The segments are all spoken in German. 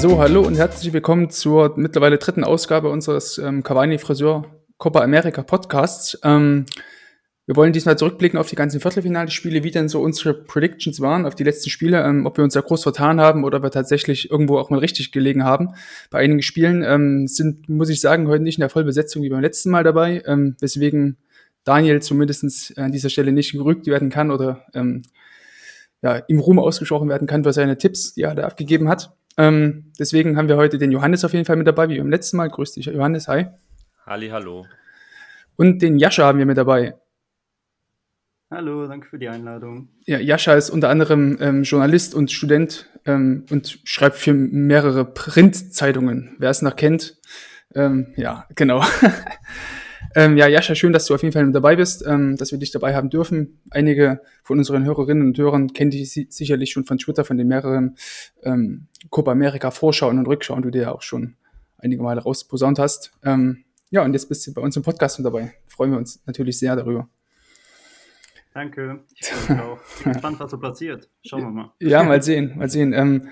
So, hallo und herzlich willkommen zur mittlerweile dritten Ausgabe unseres ähm, Cavani Friseur Copa America Podcasts. Ähm, wir wollen diesmal zurückblicken auf die ganzen Viertelfinalspiele, wie denn so unsere Predictions waren auf die letzten Spiele, ähm, ob wir uns da groß vertan haben oder ob wir tatsächlich irgendwo auch mal richtig gelegen haben. Bei einigen Spielen ähm, sind, muss ich sagen, heute nicht in der Vollbesetzung wie beim letzten Mal dabei, ähm, weswegen Daniel zumindest an dieser Stelle nicht gerügt werden kann oder ähm, ja, im Ruhm ausgesprochen werden kann für seine Tipps, die er da abgegeben hat. Ähm, deswegen haben wir heute den Johannes auf jeden Fall mit dabei, wie beim letzten Mal. Grüß dich, Johannes. Hi. Halli, hallo. Und den Jascha haben wir mit dabei. Hallo, danke für die Einladung. Ja, Jascha ist unter anderem ähm, Journalist und Student ähm, und schreibt für mehrere Printzeitungen. Wer es noch kennt, ähm, ja, genau. Ähm, ja, Jascha, schön, dass du auf jeden Fall dabei bist, ähm, dass wir dich dabei haben dürfen. Einige von unseren Hörerinnen und Hörern kennen dich sicherlich schon von Twitter, von den mehreren ähm, Copa America Vorschauen und Rückschauen, die du ja auch schon einige Male rausposaunt hast. Ähm, ja, und jetzt bist du bei uns im Podcast mit dabei. Freuen wir uns natürlich sehr darüber. Danke. Auch. Ich bin gespannt, was so passiert. Schauen wir mal. Ja, mal sehen, mal sehen. Ähm,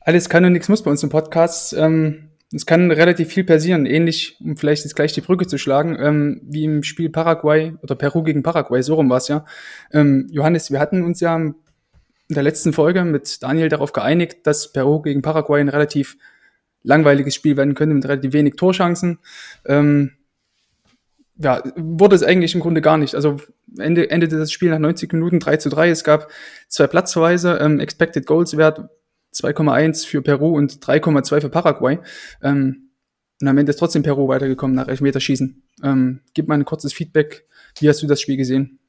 alles kann und nichts muss bei uns im Podcast. Ähm, es kann relativ viel passieren, ähnlich, um vielleicht jetzt gleich die Brücke zu schlagen, ähm, wie im Spiel Paraguay oder Peru gegen Paraguay, so rum war es ja. Ähm, Johannes, wir hatten uns ja in der letzten Folge mit Daniel darauf geeinigt, dass Peru gegen Paraguay ein relativ langweiliges Spiel werden könnte mit relativ wenig Torchancen. Ähm, ja, wurde es eigentlich im Grunde gar nicht. Also Ende, endete das Spiel nach 90 Minuten 3 zu 3. Es gab zwei Platzverweise, ähm, Expected Goals Wert 2,1 für Peru und 3,2 für Paraguay. Ähm, und am Ende ist trotzdem Peru weitergekommen nach Elfmeterschießen. Ähm, gib mal ein kurzes Feedback. Wie hast du das Spiel gesehen?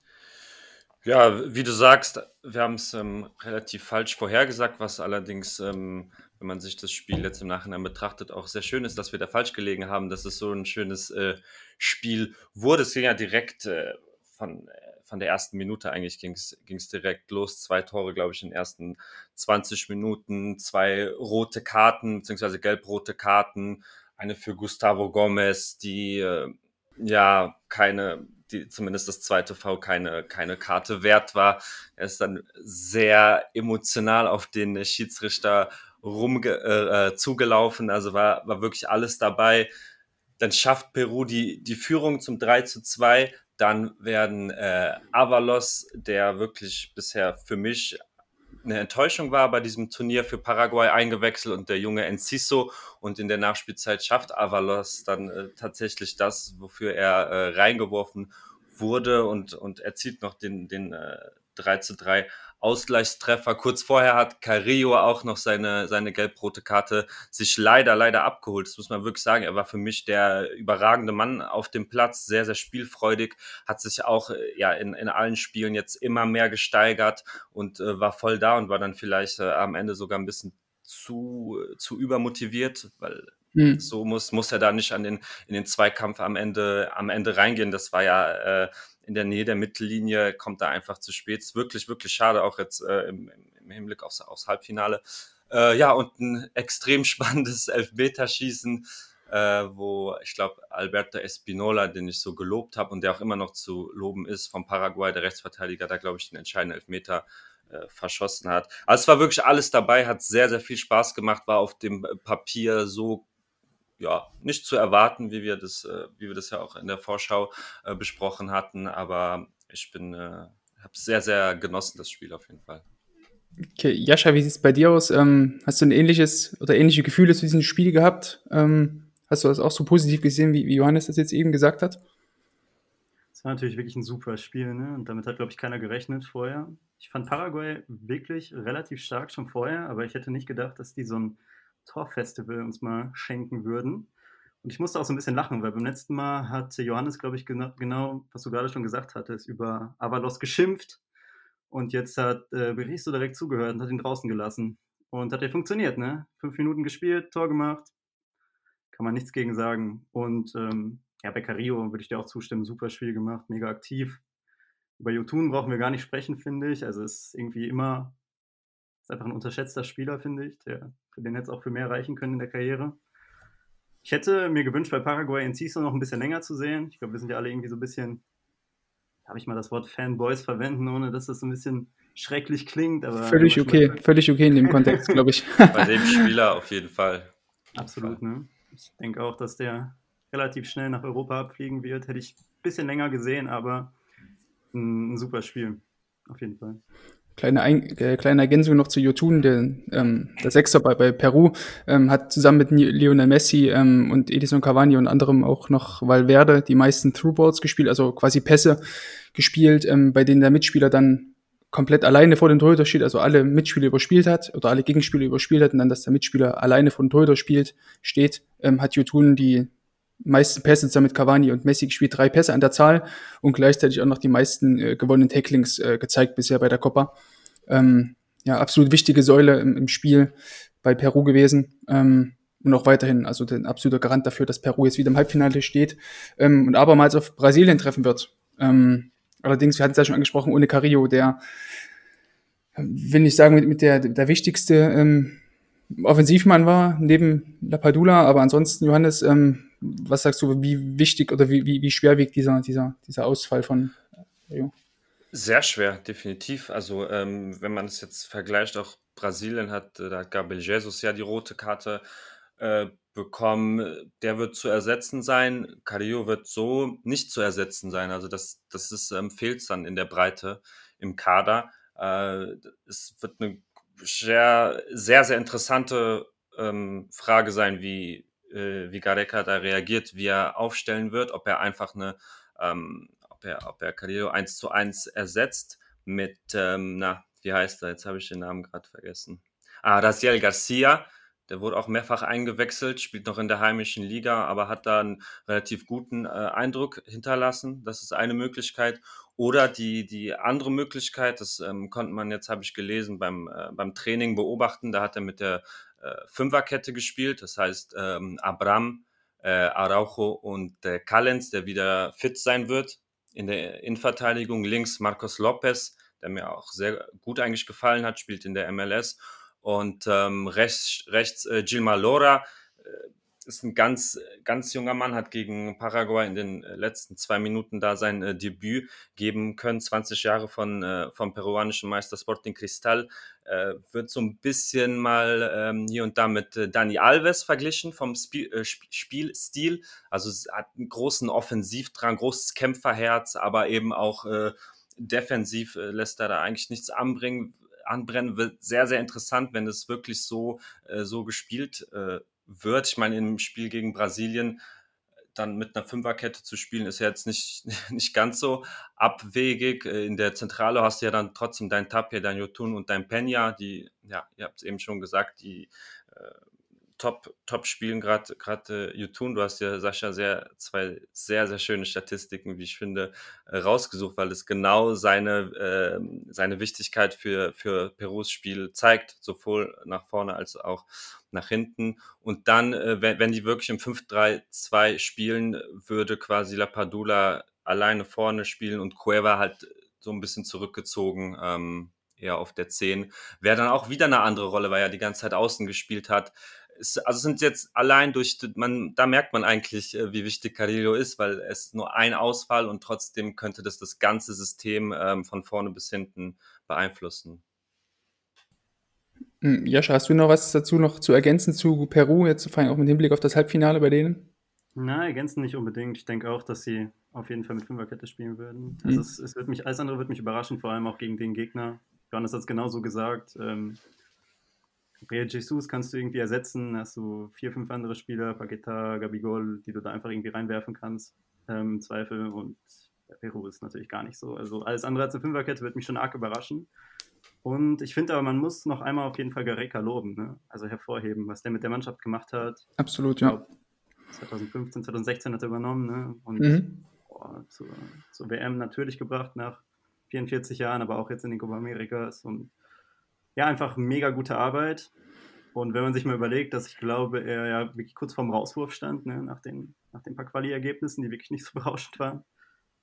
Ja, wie du sagst, wir haben es ähm, relativ falsch vorhergesagt, was allerdings, ähm, wenn man sich das Spiel jetzt im Nachhinein betrachtet, auch sehr schön ist, dass wir da falsch gelegen haben, dass es so ein schönes äh, Spiel wurde. Es ging ja direkt äh, von von der ersten Minute eigentlich ging es direkt los. Zwei Tore, glaube ich, in den ersten 20 Minuten, zwei rote Karten, beziehungsweise gelb-rote Karten, eine für Gustavo Gomez, die äh, ja keine, die zumindest das zweite V keine, keine Karte wert war. Er ist dann sehr emotional auf den Schiedsrichter rum äh, äh, zugelaufen, also war, war wirklich alles dabei. Dann schafft Peru die, die Führung zum 3 zu 2, dann werden äh, Avalos, der wirklich bisher für mich eine Enttäuschung war bei diesem Turnier für Paraguay eingewechselt und der junge Enciso. Und in der Nachspielzeit schafft Avalos dann äh, tatsächlich das, wofür er äh, reingeworfen wurde. Und, und erzielt noch den, den äh, 3 zu 3 Ausgleichstreffer. Kurz vorher hat Carrillo auch noch seine, seine gelb-rote Karte sich leider, leider abgeholt. Das muss man wirklich sagen. Er war für mich der überragende Mann auf dem Platz, sehr, sehr spielfreudig, hat sich auch äh, ja, in, in allen Spielen jetzt immer mehr gesteigert und äh, war voll da und war dann vielleicht äh, am Ende sogar ein bisschen zu, zu übermotiviert, weil hm. so muss, muss er da nicht an den, in den Zweikampf am Ende, am Ende reingehen. Das war ja äh, in der Nähe der Mittellinie, kommt da einfach zu spät. Ist wirklich, wirklich schade, auch jetzt äh, im, im, Hinblick aufs, aufs Halbfinale. Äh, ja, und ein extrem spannendes Elfmeterschießen, äh, wo ich glaube, Alberto Espinola, den ich so gelobt habe und der auch immer noch zu loben ist, vom Paraguay, der Rechtsverteidiger, da glaube ich den entscheidenden Elfmeter äh, verschossen hat. Also es war wirklich alles dabei, hat sehr, sehr viel Spaß gemacht, war auf dem Papier so ja, nicht zu erwarten, wie wir das, äh, wie wir das ja auch in der Vorschau äh, besprochen hatten. Aber ich bin, äh, habe sehr, sehr genossen, das Spiel auf jeden Fall. Okay, Jascha, wie sieht es bei dir aus? Ähm, hast du ein ähnliches oder ähnliche Gefühle zu diesem Spiel gehabt? Ähm, hast du das auch so positiv gesehen, wie, wie Johannes das jetzt eben gesagt hat? Es war natürlich wirklich ein super Spiel, ne? Und damit hat, glaube ich, keiner gerechnet vorher. Ich fand Paraguay wirklich relativ stark schon vorher, aber ich hätte nicht gedacht, dass die so ein Torfestival uns mal schenken würden. Und ich musste auch so ein bisschen lachen, weil beim letzten Mal hat Johannes, glaube ich, genau, genau, was du gerade schon gesagt hattest, über Avalos geschimpft. Und jetzt hat äh, Beristo direkt zugehört und hat ihn draußen gelassen. Und hat ja funktioniert, ne? Fünf Minuten gespielt, Tor gemacht. Kann man nichts gegen sagen. Und ähm, ja, bei Carillo würde ich dir auch zustimmen. Super Spiel gemacht, mega aktiv. Über Jotun brauchen wir gar nicht sprechen, finde ich. Also ist irgendwie immer, ist einfach ein unterschätzter Spieler, finde ich, der für den hätte es auch für mehr reichen können in der Karriere. Ich hätte mir gewünscht, bei Paraguay in Ciso noch ein bisschen länger zu sehen. Ich glaube, wir sind ja alle irgendwie so ein bisschen, darf ich mal das Wort Fanboys verwenden, ohne dass das so ein bisschen schrecklich klingt, aber. Völlig okay, völlig okay in dem Kontext, glaube ich. Bei dem Spieler auf jeden Fall. Absolut, ne? Ich denke auch, dass der relativ schnell nach Europa abfliegen wird. Hätte ich ein bisschen länger gesehen, aber ein, ein super Spiel. Auf jeden Fall. Kleine, Ein äh, kleine Ergänzung noch zu Jotun, der, ähm, der Sechser bei, bei Peru, ähm, hat zusammen mit Lionel Messi ähm, und Edison Cavani und anderem auch noch Valverde die meisten Throughballs gespielt, also quasi Pässe gespielt, ähm, bei denen der Mitspieler dann komplett alleine vor dem Torhüter steht, also alle Mitspieler überspielt hat oder alle Gegenspieler überspielt hat und dann, dass der Mitspieler alleine vor dem Torhüter spielt, steht, ähm, hat Jotun die meisten Pässe zusammen mit Cavani und Messi gespielt, drei Pässe an der Zahl und gleichzeitig auch noch die meisten äh, gewonnenen Tacklings äh, gezeigt bisher bei der Copa. Ähm, ja, absolut wichtige Säule im, im Spiel bei Peru gewesen. Ähm, und auch weiterhin, also ein absoluter Garant dafür, dass Peru jetzt wieder im Halbfinale steht ähm, und abermals auf Brasilien treffen wird. Ähm, allerdings, wir hatten es ja schon angesprochen, ohne Carrillo, der, will ich sagen, mit, mit der, der wichtigste ähm, Offensivmann war, neben Lapadula, aber ansonsten, Johannes, ähm, was sagst du, wie wichtig oder wie, wie, wie schwer wiegt dieser, dieser, dieser Ausfall von Rio? Sehr schwer, definitiv. Also, ähm, wenn man es jetzt vergleicht, auch Brasilien hat, äh, da hat Gabriel Jesus ja die rote Karte äh, bekommen. Der wird zu ersetzen sein. Carrillo wird so nicht zu ersetzen sein. Also, das, das ist, ähm, fehlt dann in der Breite im Kader. Äh, es wird eine sehr, sehr, sehr interessante ähm, Frage sein, wie, äh, wie Gareca da reagiert, wie er aufstellen wird, ob er einfach eine, ähm, ob er, ob er Carrillo 1 zu 1 ersetzt mit, ähm, na, wie heißt er? Jetzt habe ich den Namen gerade vergessen. Ah, Raciel Garcia, der wurde auch mehrfach eingewechselt, spielt noch in der heimischen Liga, aber hat da einen relativ guten äh, Eindruck hinterlassen. Das ist eine Möglichkeit. Oder die, die andere Möglichkeit, das ähm, konnte man jetzt, habe ich gelesen, beim, äh, beim Training beobachten. Da hat er mit der Fünferkette gespielt. Das heißt, ähm, Abram, äh, Araujo und äh, Callens, der wieder fit sein wird. In der Innenverteidigung links Marcos Lopez, der mir auch sehr gut eigentlich gefallen hat, spielt in der MLS und ähm, rechts, rechts äh, Gilma Lora äh, ist ein ganz, ganz junger Mann, hat gegen Paraguay in den äh, letzten zwei Minuten da sein äh, Debüt geben können. 20 Jahre von, äh, vom peruanischen Meister Sporting Cristal. Äh, wird so ein bisschen mal ähm, hier und da mit äh, Dani Alves verglichen vom Spiel, äh, Spielstil. Also hat einen großen Offensivdrang, großes Kämpferherz, aber eben auch äh, defensiv äh, lässt er da eigentlich nichts anbringen anbrennen, wird sehr, sehr interessant, wenn es wirklich so, äh, so gespielt äh, wird. Ich meine, im Spiel gegen Brasilien dann mit einer Fünferkette zu spielen, ist ja jetzt nicht, nicht ganz so abwegig. Äh, in der Zentrale hast du ja dann trotzdem dein Tapia, dein Jotun und dein Peña, die, ja, ihr habt es eben schon gesagt, die äh, top, top spielen, gerade gerade äh, Yutun. Du hast ja, Sascha, sehr, zwei sehr, sehr schöne Statistiken, wie ich finde, äh, rausgesucht, weil es genau seine, äh, seine Wichtigkeit für, für Perus Spiel zeigt, sowohl nach vorne als auch nach hinten. Und dann, äh, wenn, wenn die wirklich im 5-3-2 spielen, würde quasi La Padula alleine vorne spielen und Cueva halt so ein bisschen zurückgezogen. Ähm, eher auf der 10. Wäre dann auch wieder eine andere Rolle, weil er die ganze Zeit außen gespielt hat also sind jetzt allein durch, man, da merkt man eigentlich, äh, wie wichtig Carillo ist, weil es nur ein Ausfall und trotzdem könnte das das ganze System ähm, von vorne bis hinten beeinflussen. Hm, Jascha, hast du noch was dazu noch zu ergänzen zu Peru, jetzt vor allem auch mit Hinblick auf das Halbfinale bei denen? Na, ergänzen nicht unbedingt. Ich denke auch, dass sie auf jeden Fall mit Fünferkette spielen würden. Also mhm. es, es, wird mich, alles andere wird mich überraschen, vor allem auch gegen den Gegner. Johannes hat es genauso gesagt. Ähm, Gabriel Jesus kannst du irgendwie ersetzen, hast du vier, fünf andere Spieler, Paqueta, Gabigol, die du da einfach irgendwie reinwerfen kannst, ähm, im Zweifel. Und Peru ist natürlich gar nicht so. Also alles andere als eine Fünferkette wird mich schon arg überraschen. Und ich finde aber, man muss noch einmal auf jeden Fall Gareca loben, ne? also hervorheben, was der mit der Mannschaft gemacht hat. Absolut, ja. 2015, 2016 hat er übernommen ne? und mhm. boah, zur, zur, WM natürlich gebracht nach 44 Jahren, aber auch jetzt in den Copa Americas und ja, einfach mega gute Arbeit. Und wenn man sich mal überlegt, dass ich glaube, er ja wirklich kurz vorm Rauswurf stand, ne, nach, den, nach den paar Quali-Ergebnissen, die wirklich nicht so berauschend waren.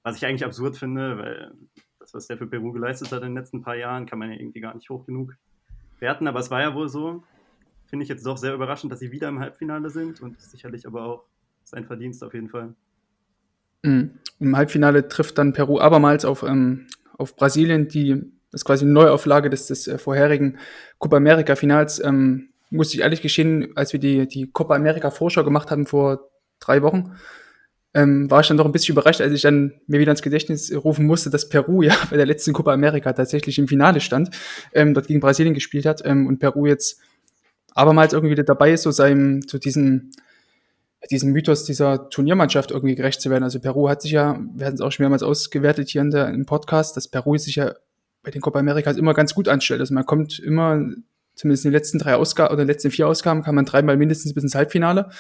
Was ich eigentlich absurd finde, weil das, was der für Peru geleistet hat in den letzten paar Jahren, kann man ja irgendwie gar nicht hoch genug werten. Aber es war ja wohl so. Finde ich jetzt doch sehr überraschend, dass sie wieder im Halbfinale sind und sicherlich aber auch sein Verdienst auf jeden Fall. Mhm. Im Halbfinale trifft dann Peru abermals auf, ähm, auf Brasilien, die das ist quasi eine Neuauflage des, des äh, vorherigen Copa America Finals. Ähm, muss ich ehrlich gestehen, als wir die, die Copa America Vorschau gemacht haben vor drei Wochen, ähm, war ich dann doch ein bisschen überrascht, als ich dann mir wieder ins Gedächtnis rufen musste, dass Peru ja bei der letzten Copa America tatsächlich im Finale stand, ähm, dort gegen Brasilien gespielt hat ähm, und Peru jetzt abermals irgendwie wieder dabei ist, so seinem, zu diesem, diesem Mythos dieser Turniermannschaft irgendwie gerecht zu werden. Also Peru hat sich ja, wir hatten es auch schon mehrmals ausgewertet hier in der, im Podcast, dass Peru sich ja bei den Copa Americas immer ganz gut anstellt. Also man kommt immer, zumindest in den letzten drei Ausgaben oder in den letzten vier Ausgaben, kann man dreimal mindestens bis ins Halbfinale.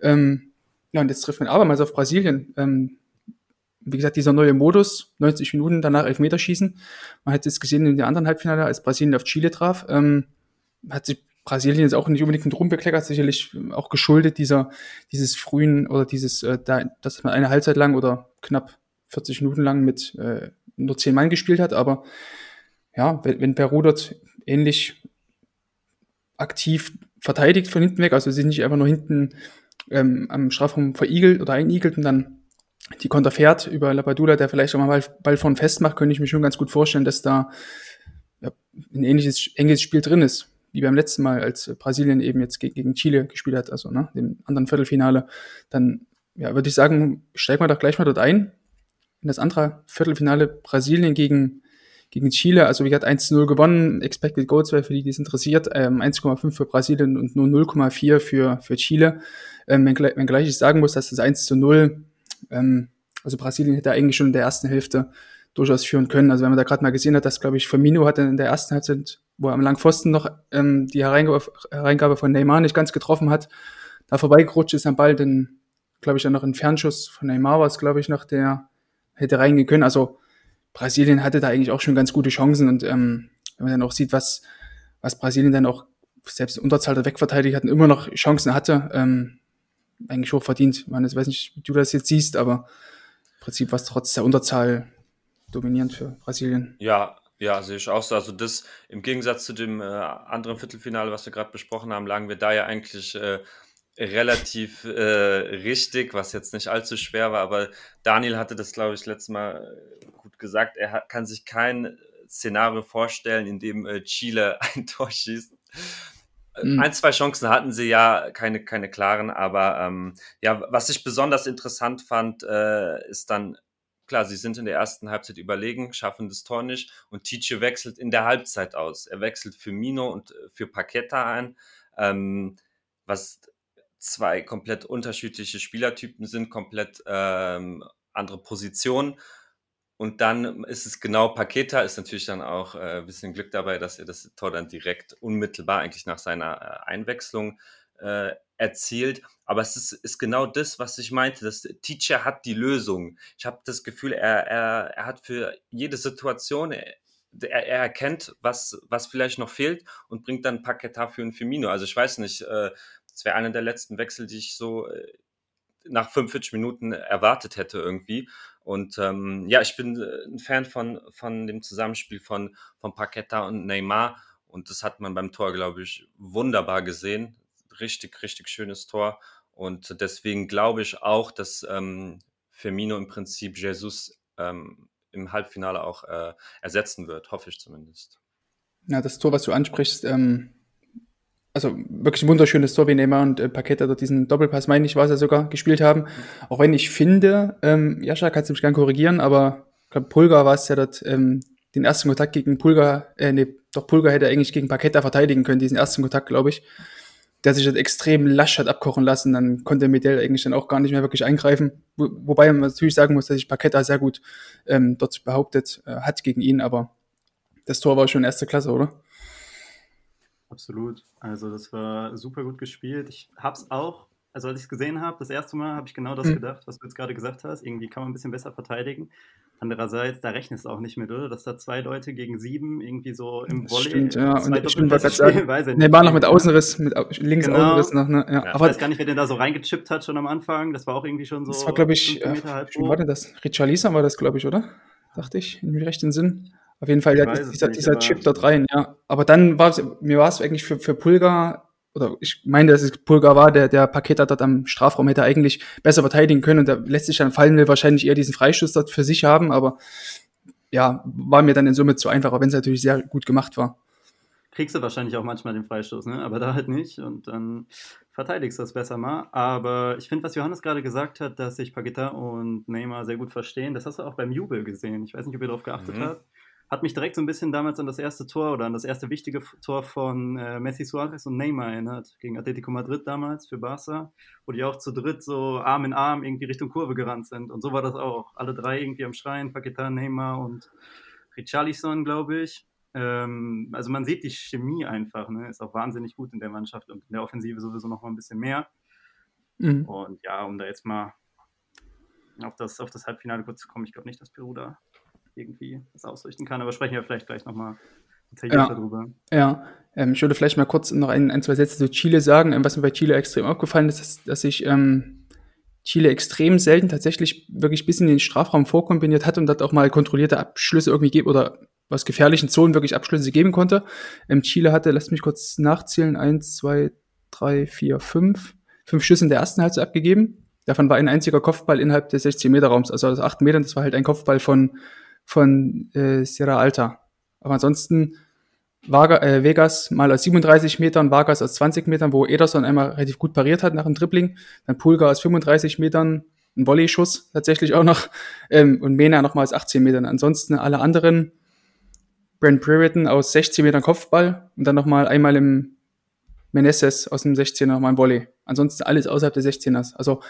Ähm, ja, und jetzt trifft man abermals auf Brasilien. Ähm, wie gesagt, dieser neue Modus, 90 Minuten, danach Elfmeterschießen. Man hat es gesehen in der anderen Halbfinale, als Brasilien auf Chile traf, ähm, hat sich Brasilien jetzt auch nicht unbedingt drum bekleckert, sicherlich auch geschuldet dieser, dieses frühen oder dieses, äh, da, dass man eine Halbzeit lang oder knapp 40 Minuten lang mit äh, nur 10 Mann gespielt hat, aber ja, wenn, wenn Peru dort ähnlich aktiv verteidigt von hinten weg, also sie sind nicht einfach nur hinten ähm, am Strafraum verigelt oder einigelt und dann die Konter fährt über Lapadula, der vielleicht auch mal Ball, Ball vorn festmacht, könnte ich mir schon ganz gut vorstellen, dass da ja, ein ähnliches enges Spiel drin ist, wie beim letzten Mal, als Brasilien eben jetzt gegen Chile gespielt hat, also ne, dem anderen Viertelfinale. Dann ja, würde ich sagen, steigen wir doch gleich mal dort ein. In das andere Viertelfinale Brasilien gegen, gegen Chile, also wie gesagt 1-0 gewonnen, Expected Goals, für die, die es interessiert, ähm, 1,5 für Brasilien und nur 0,4 für, für Chile. Ähm, wenn, wenn gleich ich sagen muss, dass das 1 zu 0, ähm, also Brasilien hätte eigentlich schon in der ersten Hälfte durchaus führen können. Also wenn man da gerade mal gesehen hat, dass, glaube ich, Firmino hatte in der ersten Halbzeit, wo er am Langpfosten noch ähm, die Hereingabe, Hereingabe von Neymar nicht ganz getroffen hat, da vorbeigerutscht ist am Ball, dann, glaube ich, dann noch ein Fernschuss von Neymar war es, glaube ich, noch, der hätte reingehen können. Also Brasilien hatte da eigentlich auch schon ganz gute Chancen und ähm, wenn man dann auch sieht, was, was Brasilien dann auch selbst Unterzahl der wegverteidigt hatten, immer noch Chancen hatte, ähm, eigentlich hoch verdient. Meine, ich weiß nicht, wie du das jetzt siehst, aber im Prinzip war es trotz der Unterzahl dominierend für Brasilien. Ja, ja, sehe ich auch so. Also das im Gegensatz zu dem äh, anderen Viertelfinale, was wir gerade besprochen haben, lagen wir da ja eigentlich äh, relativ äh, richtig, was jetzt nicht allzu schwer war. Aber Daniel hatte das, glaube ich, letztes Mal äh, gut gesagt. Er hat, kann sich kein Szenario vorstellen, in dem äh, Chile ein Tor schießt. Mhm. Ein, zwei Chancen hatten sie ja, keine, keine klaren, aber ähm, ja, was ich besonders interessant fand, äh, ist dann, klar, sie sind in der ersten Halbzeit überlegen, schaffen das Tor nicht und Tice wechselt in der Halbzeit aus. Er wechselt für Mino und äh, für Paqueta ein, ähm, was zwei komplett unterschiedliche Spielertypen sind, komplett ähm, andere Positionen und dann ist es genau Paketa, ist natürlich dann auch äh, ein bisschen Glück dabei, dass er das Tor dann direkt unmittelbar eigentlich nach seiner äh, Einwechslung äh, erzielt. Aber es ist, ist genau das, was ich meinte. Das Teacher hat die Lösung. Ich habe das Gefühl, er, er, er hat für jede Situation, er, er, erkennt, was, was vielleicht noch fehlt und bringt dann Paketa für ein Firmino. Also ich weiß nicht, äh, wäre einer der letzten Wechsel, die ich so äh, nach 45 Minuten erwartet hätte irgendwie. Und ähm, ja, ich bin äh, ein Fan von, von dem Zusammenspiel von, von Paqueta und Neymar. Und das hat man beim Tor, glaube ich, wunderbar gesehen. Richtig, richtig schönes Tor. Und deswegen glaube ich auch, dass ähm, Firmino im Prinzip Jesus ähm, im Halbfinale auch äh, ersetzen wird, hoffe ich zumindest. Ja, das Tor, was du ansprichst, ähm, also wirklich ein wunderschönes Tor, wie Neymar und äh, Paqueta dort diesen Doppelpass, meine ich, war es ja sogar, gespielt haben. Auch wenn ich finde, ähm, Jascha, kannst du mich gerne korrigieren, aber ich glaube, Pulgar war es ja dort, ähm, den ersten Kontakt gegen Pulgar, äh, nee, doch Pulgar hätte eigentlich gegen Paqueta verteidigen können, diesen ersten Kontakt, glaube ich. Der sich dort extrem lasch hat abkochen lassen, dann konnte Medell eigentlich dann auch gar nicht mehr wirklich eingreifen. Wo, wobei man natürlich sagen muss, dass sich Paqueta sehr gut ähm, dort behauptet äh, hat gegen ihn, aber das Tor war schon erste Klasse, oder? Absolut. Also das war super gut gespielt. Ich habe es auch, also als ich es gesehen habe, das erste Mal habe ich genau das mhm. gedacht, was du jetzt gerade gesagt hast. Irgendwie kann man ein bisschen besser verteidigen. Andererseits, da rechnest du auch nicht mit, oder? Dass da zwei Leute gegen sieben irgendwie so im Volley. Stimmt, ja. Und ich stimmt, was sagen. Ne, war noch mit Außenriss, mit links genau. Außenriss noch, ne? Ja. ja. Aber ich weiß gar nicht, wer den da so reingechippt hat schon am Anfang. Das war auch irgendwie schon so. Das war, glaube ich, äh, wie war denn das? Richarlisa war das, glaube ich, oder? Dachte ich, in rechten Sinn. Auf jeden Fall, ja, dieser, nicht, dieser Chip dort rein, ja. Aber dann war es, mir war es eigentlich für, für Pulgar, oder ich meine, dass es Pulgar war, der, der Paketer dort am Strafraum hätte eigentlich besser verteidigen können und da lässt sich dann fallen will wahrscheinlich eher diesen Freistoß dort für sich haben, aber ja, war mir dann in Summe zu einfach, auch wenn es natürlich sehr gut gemacht war. Kriegst du wahrscheinlich auch manchmal den Freistoß, ne? aber da halt nicht und dann verteidigst du das besser mal. Aber ich finde, was Johannes gerade gesagt hat, dass sich Paqueta und Neymar sehr gut verstehen, das hast du auch beim Jubel gesehen. Ich weiß nicht, ob ihr darauf geachtet mhm. habt hat mich direkt so ein bisschen damals an das erste Tor oder an das erste wichtige Tor von äh, Messi Suarez und Neymar erinnert, gegen Atletico Madrid damals für Barca, wo die auch zu dritt so Arm in Arm irgendwie Richtung Kurve gerannt sind. Und so war das auch. Alle drei irgendwie am Schreien, Paqueta, Neymar und Richarlison, glaube ich. Ähm, also man sieht die Chemie einfach, ne? ist auch wahnsinnig gut in der Mannschaft und in der Offensive sowieso noch mal ein bisschen mehr. Mhm. Und ja, um da jetzt mal auf das, auf das Halbfinale kurz zu kommen, ich glaube nicht, dass Peru da irgendwie das ausrichten kann. Aber sprechen wir vielleicht gleich nochmal ja. darüber. Ja, ähm, ich würde vielleicht mal kurz noch ein, ein zwei Sätze zu Chile sagen. Ähm, was mir bei Chile extrem aufgefallen ist, ist dass ich ähm, Chile extrem selten tatsächlich wirklich bis in den Strafraum vorkombiniert hat und dort auch mal kontrollierte Abschlüsse irgendwie gibt oder aus gefährlichen Zonen wirklich Abschlüsse geben konnte. Ähm, Chile hatte, lasst mich kurz nachzählen, eins, zwei, drei, vier, fünf, fünf Schüsse in der ersten Halbzeit abgegeben. Davon war ein einziger Kopfball innerhalb des 16 Meter Raums, also aus acht Metern. Das war halt ein Kopfball von von äh, Sierra Alta. Aber ansonsten Vargas, äh, Vegas mal aus 37 Metern, Vargas aus 20 Metern, wo Ederson einmal relativ gut pariert hat nach dem Dribbling. Dann Pulga aus 35 Metern, ein Volley-Schuss tatsächlich auch noch. Ähm, und Mena nochmal aus 18 Metern. Ansonsten alle anderen, Brent Brereton aus 16 Metern Kopfball und dann nochmal einmal im Meneses aus dem 16er nochmal ein Volley. Ansonsten alles außerhalb der 16ers. Also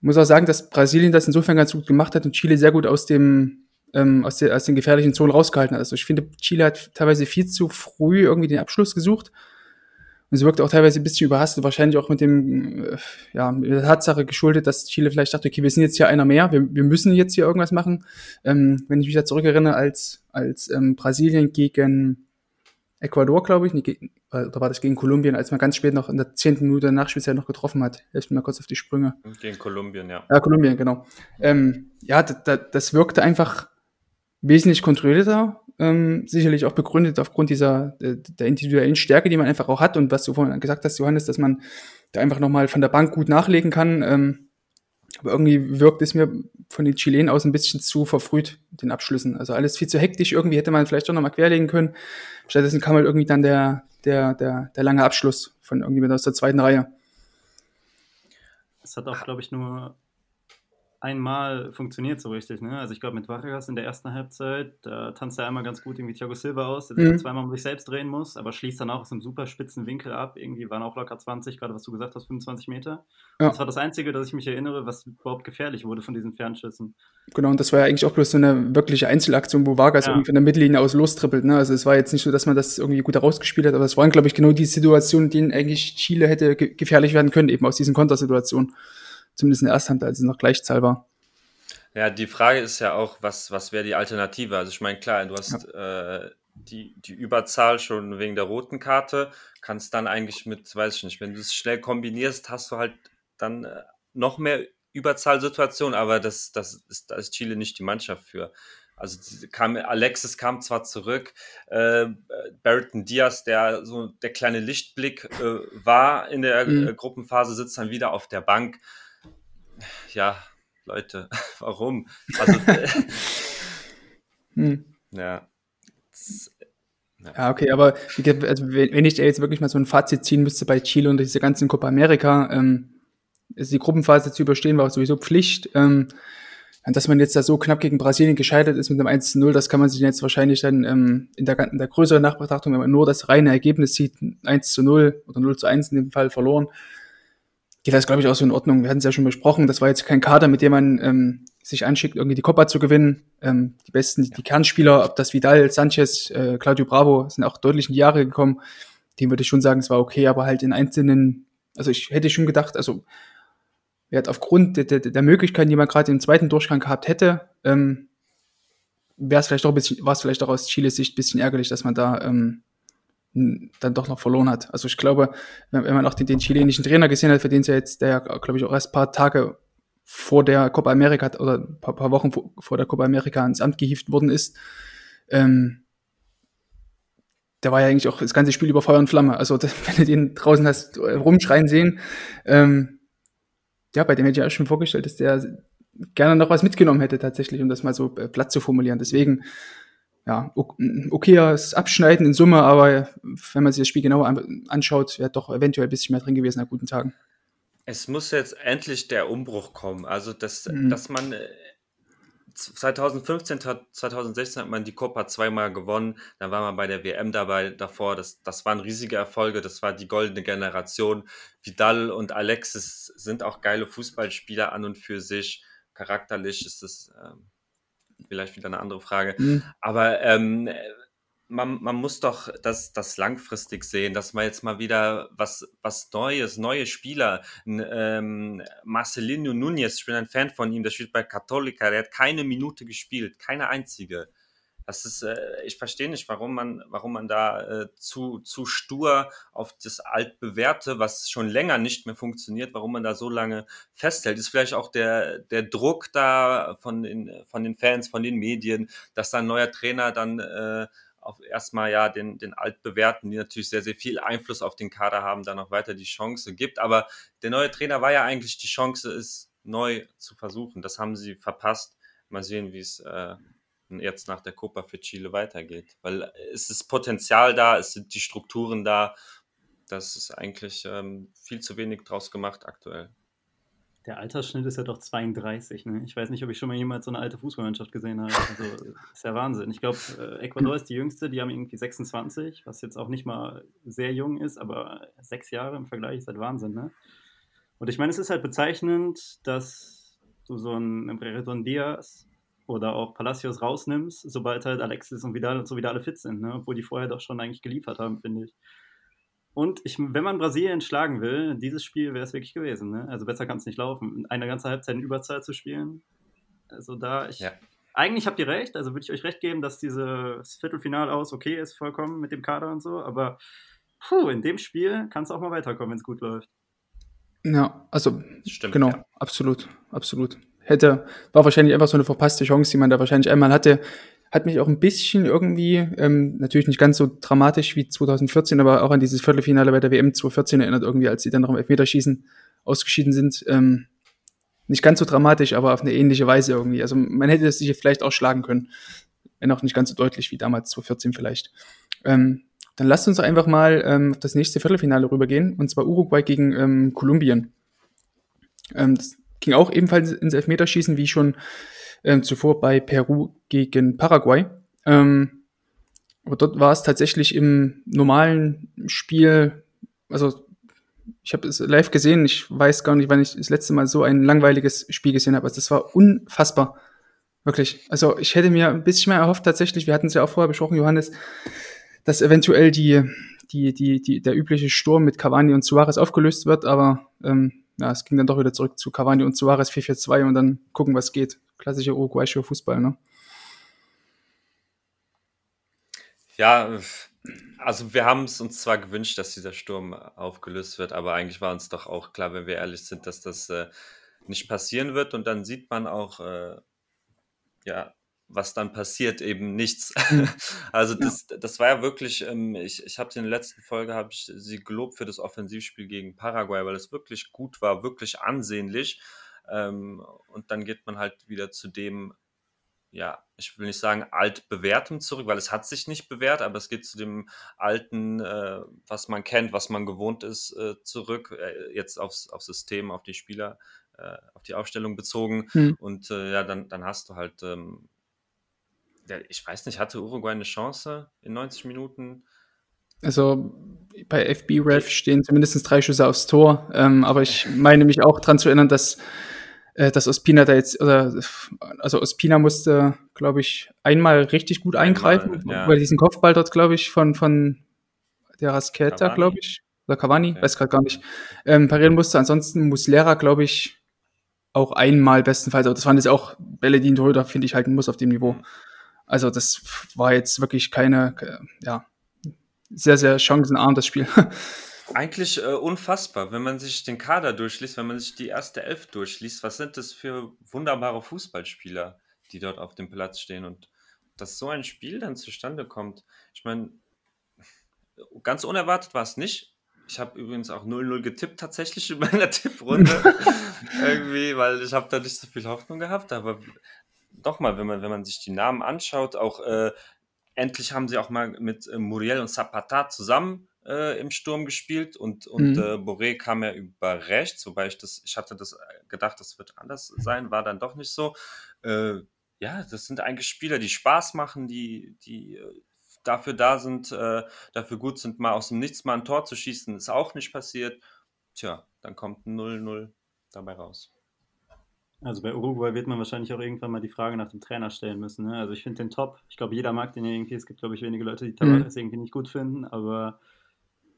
muss auch sagen, dass Brasilien das insofern ganz gut gemacht hat und Chile sehr gut aus dem ähm, aus, der, aus den gefährlichen Zonen rausgehalten hat. Also ich finde, Chile hat teilweise viel zu früh irgendwie den Abschluss gesucht. Und sie wirkt auch teilweise ein bisschen überhastet, wahrscheinlich auch mit dem, äh, ja, mit der Tatsache geschuldet, dass Chile vielleicht dachte, okay, wir sind jetzt hier einer mehr, wir, wir müssen jetzt hier irgendwas machen. Ähm, wenn ich mich da zurückerinnere, als, als ähm, Brasilien gegen Ecuador, glaube ich, nee, oder war das gegen Kolumbien, als man ganz spät noch in der zehnten Minute Nachspielzeit noch getroffen hat. Hilft mir mal kurz auf die Sprünge. Gegen Kolumbien, ja. Ja, Kolumbien, genau. Ähm, ja, das wirkte einfach wesentlich kontrollierter, ähm, sicherlich auch begründet aufgrund dieser der, der individuellen Stärke, die man einfach auch hat und was du vorhin gesagt hast, Johannes, dass man da einfach nochmal von der Bank gut nachlegen kann. Ähm, aber irgendwie wirkt es mir von den Chilenen aus ein bisschen zu verfrüht, den Abschlüssen. Also alles viel zu hektisch. Irgendwie hätte man vielleicht doch nochmal querlegen können. Stattdessen kam halt irgendwie dann der, der, der, der lange Abschluss von irgendwie aus der zweiten Reihe. Es hat auch, glaube ich, nur einmal funktioniert so richtig. Ne? Also ich glaube mit Vargas in der ersten Halbzeit, da tanzt er einmal ganz gut irgendwie Thiago Silva aus, der mhm. zweimal um sich selbst drehen muss, aber schließt dann auch aus einem super spitzen Winkel ab. Irgendwie waren auch locker 20, gerade was du gesagt hast, 25 Meter. Ja. Das war das Einzige, dass ich mich erinnere, was überhaupt gefährlich wurde von diesen Fernschüssen. Genau, und das war ja eigentlich auch bloß so eine wirkliche Einzelaktion, wo Vargas ja. irgendwie von der Mittellinie aus lostrippelt. Ne? Also es war jetzt nicht so, dass man das irgendwie gut herausgespielt hat, aber es waren, glaube ich, genau die Situationen, denen eigentlich Chile hätte ge gefährlich werden können, eben aus diesen Kontersituationen zumindest in der ersten Hand, als es noch Gleichzahl war. Ja, die Frage ist ja auch, was, was wäre die Alternative? Also ich meine, klar, du hast ja. äh, die, die Überzahl schon wegen der roten Karte, kannst dann eigentlich mit, weiß ich nicht, wenn du es schnell kombinierst, hast du halt dann äh, noch mehr Überzahlsituationen, aber das, das ist, da ist Chile nicht die Mannschaft für. Also kam, Alexis kam zwar zurück, äh, Barrington Diaz, der so der kleine Lichtblick äh, war in der mhm. äh, Gruppenphase, sitzt dann wieder auf der Bank ja, Leute, warum? Also, hm. ja. Ja, okay, aber also, wenn ich jetzt wirklich mal so ein Fazit ziehen müsste bei Chile und diese ganzen Copa America, ähm, ist die Gruppenphase zu überstehen, war sowieso Pflicht. Ähm, dass man jetzt da so knapp gegen Brasilien gescheitert ist mit einem 1-0, das kann man sich jetzt wahrscheinlich dann ähm, in, der, in der größeren Nachbetrachtung, wenn man nur das reine Ergebnis sieht, 1 0 oder 0 1 in dem Fall verloren, geht das, glaube ich, auch so in Ordnung. Wir hatten es ja schon besprochen, das war jetzt kein Kader, mit dem man ähm, sich anschickt, irgendwie die Copa zu gewinnen. Ähm, die besten, die, die Kernspieler, ob das Vidal, Sanchez, äh, Claudio Bravo, sind auch deutlich in die Jahre gekommen. Dem würde ich schon sagen, es war okay, aber halt in einzelnen, also ich hätte schon gedacht, also wer hat aufgrund der, der, der Möglichkeiten, die man gerade im zweiten Durchgang gehabt hätte, ähm, wäre es vielleicht auch ein bisschen, war es vielleicht auch aus Chiles Sicht ein bisschen ärgerlich, dass man da ähm, dann doch noch verloren hat. Also ich glaube, wenn, man auch den, den chilenischen Trainer gesehen hat, für den es ja jetzt, der glaube ich auch erst ein paar Tage vor der Copa America oder ein paar, paar Wochen vor, vor, der Copa America ins Amt gehievt worden ist, ähm, der war ja eigentlich auch das ganze Spiel über Feuer und Flamme. Also wenn du den draußen hast äh, rumschreien sehen, ähm, ja, bei dem hätte ich ja auch schon vorgestellt, dass der gerne noch was mitgenommen hätte tatsächlich, um das mal so äh, platt zu formulieren. Deswegen, ja, okayes Abschneiden in Summe, aber wenn man sich das Spiel genauer anschaut, wäre doch eventuell ein bisschen mehr drin gewesen an guten Tagen. Es muss jetzt endlich der Umbruch kommen. Also, dass, mhm. dass man 2015, äh, 2016 hat man die Copa zweimal gewonnen. Dann war man bei der WM dabei davor. Das, das waren riesige Erfolge. Das war die goldene Generation. Vidal und Alexis sind auch geile Fußballspieler an und für sich. Charakterlich ist es ähm, vielleicht wieder eine andere Frage. Mhm. Aber ähm, man, man muss doch das, das langfristig sehen, dass man jetzt mal wieder was, was Neues, neue Spieler, ähm, Marcelino Nunez, ich bin ein Fan von ihm, der spielt bei Católica, der hat keine Minute gespielt, keine einzige. Das ist, äh, ich verstehe nicht, warum man, warum man da äh, zu, zu stur auf das altbewährte, was schon länger nicht mehr funktioniert, warum man da so lange festhält. Ist vielleicht auch der, der Druck da von den, von den Fans, von den Medien, dass da ein neuer Trainer dann äh, auf erstmal ja den, den altbewährten, die natürlich sehr, sehr viel Einfluss auf den Kader haben, da noch weiter die Chance gibt. Aber der neue Trainer war ja eigentlich die Chance, es neu zu versuchen. Das haben sie verpasst. Mal sehen, wie es äh, jetzt nach der Copa für Chile weitergeht. Weil es ist Potenzial da, es sind die Strukturen da. Das ist eigentlich ähm, viel zu wenig draus gemacht aktuell. Der Altersschnitt ist ja doch 32. Ne? Ich weiß nicht, ob ich schon mal jemals so eine alte Fußballmannschaft gesehen habe. Also, ist ja Wahnsinn. Ich glaube, äh, Ecuador ist die jüngste, die haben irgendwie 26, was jetzt auch nicht mal sehr jung ist, aber sechs Jahre im Vergleich ist halt Wahnsinn. Ne? Und ich meine, es ist halt bezeichnend, dass du so einen Brereton Diaz oder auch Palacios rausnimmst, sobald halt Alexis und Vidal und so wieder alle fit sind, ne? obwohl die vorher doch schon eigentlich geliefert haben, finde ich. Und ich, wenn man Brasilien schlagen will, dieses Spiel wäre es wirklich gewesen. Ne? Also besser kann es nicht laufen. Eine ganze Halbzeit in Überzahl zu spielen. Also da, ich. Ja. Eigentlich habt ihr recht, also würde ich euch recht geben, dass dieses Viertelfinal aus okay ist, vollkommen mit dem Kader und so, aber puh, in dem Spiel kann es auch mal weiterkommen, wenn es gut läuft. Ja, also Stimmt, genau, ja. absolut, absolut. Hätte, war wahrscheinlich einfach so eine verpasste Chance, die man da wahrscheinlich einmal hatte hat mich auch ein bisschen irgendwie, ähm, natürlich nicht ganz so dramatisch wie 2014, aber auch an dieses Viertelfinale bei der WM 2014 erinnert, irgendwie, als sie dann noch im Elfmeterschießen ausgeschieden sind. Ähm, nicht ganz so dramatisch, aber auf eine ähnliche Weise irgendwie. Also man hätte es sich vielleicht auch schlagen können, wenn auch nicht ganz so deutlich wie damals 2014 vielleicht. Ähm, dann lasst uns einfach mal ähm, auf das nächste Viertelfinale rübergehen, und zwar Uruguay gegen ähm, Kolumbien. Ähm, das ging auch ebenfalls ins Elfmeterschießen, wie schon ähm, zuvor bei Peru gegen Paraguay. Ähm, aber dort war es tatsächlich im normalen Spiel, also ich habe es live gesehen, ich weiß gar nicht, wann ich das letzte Mal so ein langweiliges Spiel gesehen habe. Also das war unfassbar. Wirklich. Also ich hätte mir ein bisschen mehr erhofft tatsächlich, wir hatten es ja auch vorher besprochen, Johannes, dass eventuell die, die, die, die, der übliche Sturm mit Cavani und Suarez aufgelöst wird, aber ähm, ja, es ging dann doch wieder zurück zu Cavani und Suarez 4-4-2 und dann gucken, was geht klassischer uruguayischer Fußball, ne? Ja, also wir haben es uns zwar gewünscht, dass dieser Sturm aufgelöst wird, aber eigentlich war uns doch auch klar, wenn wir ehrlich sind, dass das äh, nicht passieren wird und dann sieht man auch, äh, ja, was dann passiert, eben nichts. Mhm. also das, das war ja wirklich, ähm, ich, ich habe in der letzten Folge, habe ich sie gelobt für das Offensivspiel gegen Paraguay, weil es wirklich gut war, wirklich ansehnlich. Ähm, und dann geht man halt wieder zu dem, ja, ich will nicht sagen altbewährtem zurück, weil es hat sich nicht bewährt, aber es geht zu dem alten, äh, was man kennt, was man gewohnt ist, äh, zurück, äh, jetzt aufs, aufs System, auf die Spieler, äh, auf die Aufstellung bezogen. Hm. Und äh, ja, dann, dann hast du halt, ähm, ich weiß nicht, hatte Uruguay eine Chance in 90 Minuten? Also bei FB-Ref stehen zumindest drei Schüsse aufs Tor, ähm, aber ich meine mich auch daran zu erinnern, dass äh, dass Ospina da jetzt, oder, also Ospina musste, glaube ich, einmal richtig gut eingreifen, einmal, ja. weil diesen Kopfball dort, glaube ich, von, von der Rasqueta, glaube ich, oder Cavani, okay. weiß gerade gar nicht, ähm, parieren musste. Ansonsten muss Lehrer, glaube ich, auch einmal bestenfalls, aber das waren jetzt auch Bälle, die ein Torhüter, finde ich, halten muss auf dem Niveau. Also das war jetzt wirklich keine, ja, sehr, sehr chancenarm, das Spiel. Eigentlich äh, unfassbar, wenn man sich den Kader durchliest, wenn man sich die erste Elf durchliest, was sind das für wunderbare Fußballspieler, die dort auf dem Platz stehen und dass so ein Spiel dann zustande kommt. Ich meine, ganz unerwartet war es nicht. ich habe übrigens auch 0-0 getippt, tatsächlich in meiner Tipprunde. Irgendwie, weil ich habe da nicht so viel Hoffnung gehabt. Aber doch mal, wenn man, wenn man sich die Namen anschaut, auch äh, endlich haben sie auch mal mit äh, Muriel und Zapata zusammen äh, im Sturm gespielt und, und mhm. äh, Boré kam ja über rechts, wobei ich das, ich hatte das gedacht, das wird anders sein, war dann doch nicht so. Äh, ja, das sind eigentlich Spieler, die Spaß machen, die, die äh, dafür da sind, äh, dafür gut sind, mal aus dem Nichts mal ein Tor zu schießen, ist auch nicht passiert. Tja, dann kommt ein 0-0 dabei raus. Also bei Uruguay wird man wahrscheinlich auch irgendwann mal die Frage nach dem Trainer stellen müssen. Ne? Also ich finde den top. Ich glaube, jeder mag den irgendwie. Es gibt, glaube ich, wenige Leute, die Tavares mhm. irgendwie nicht gut finden. Aber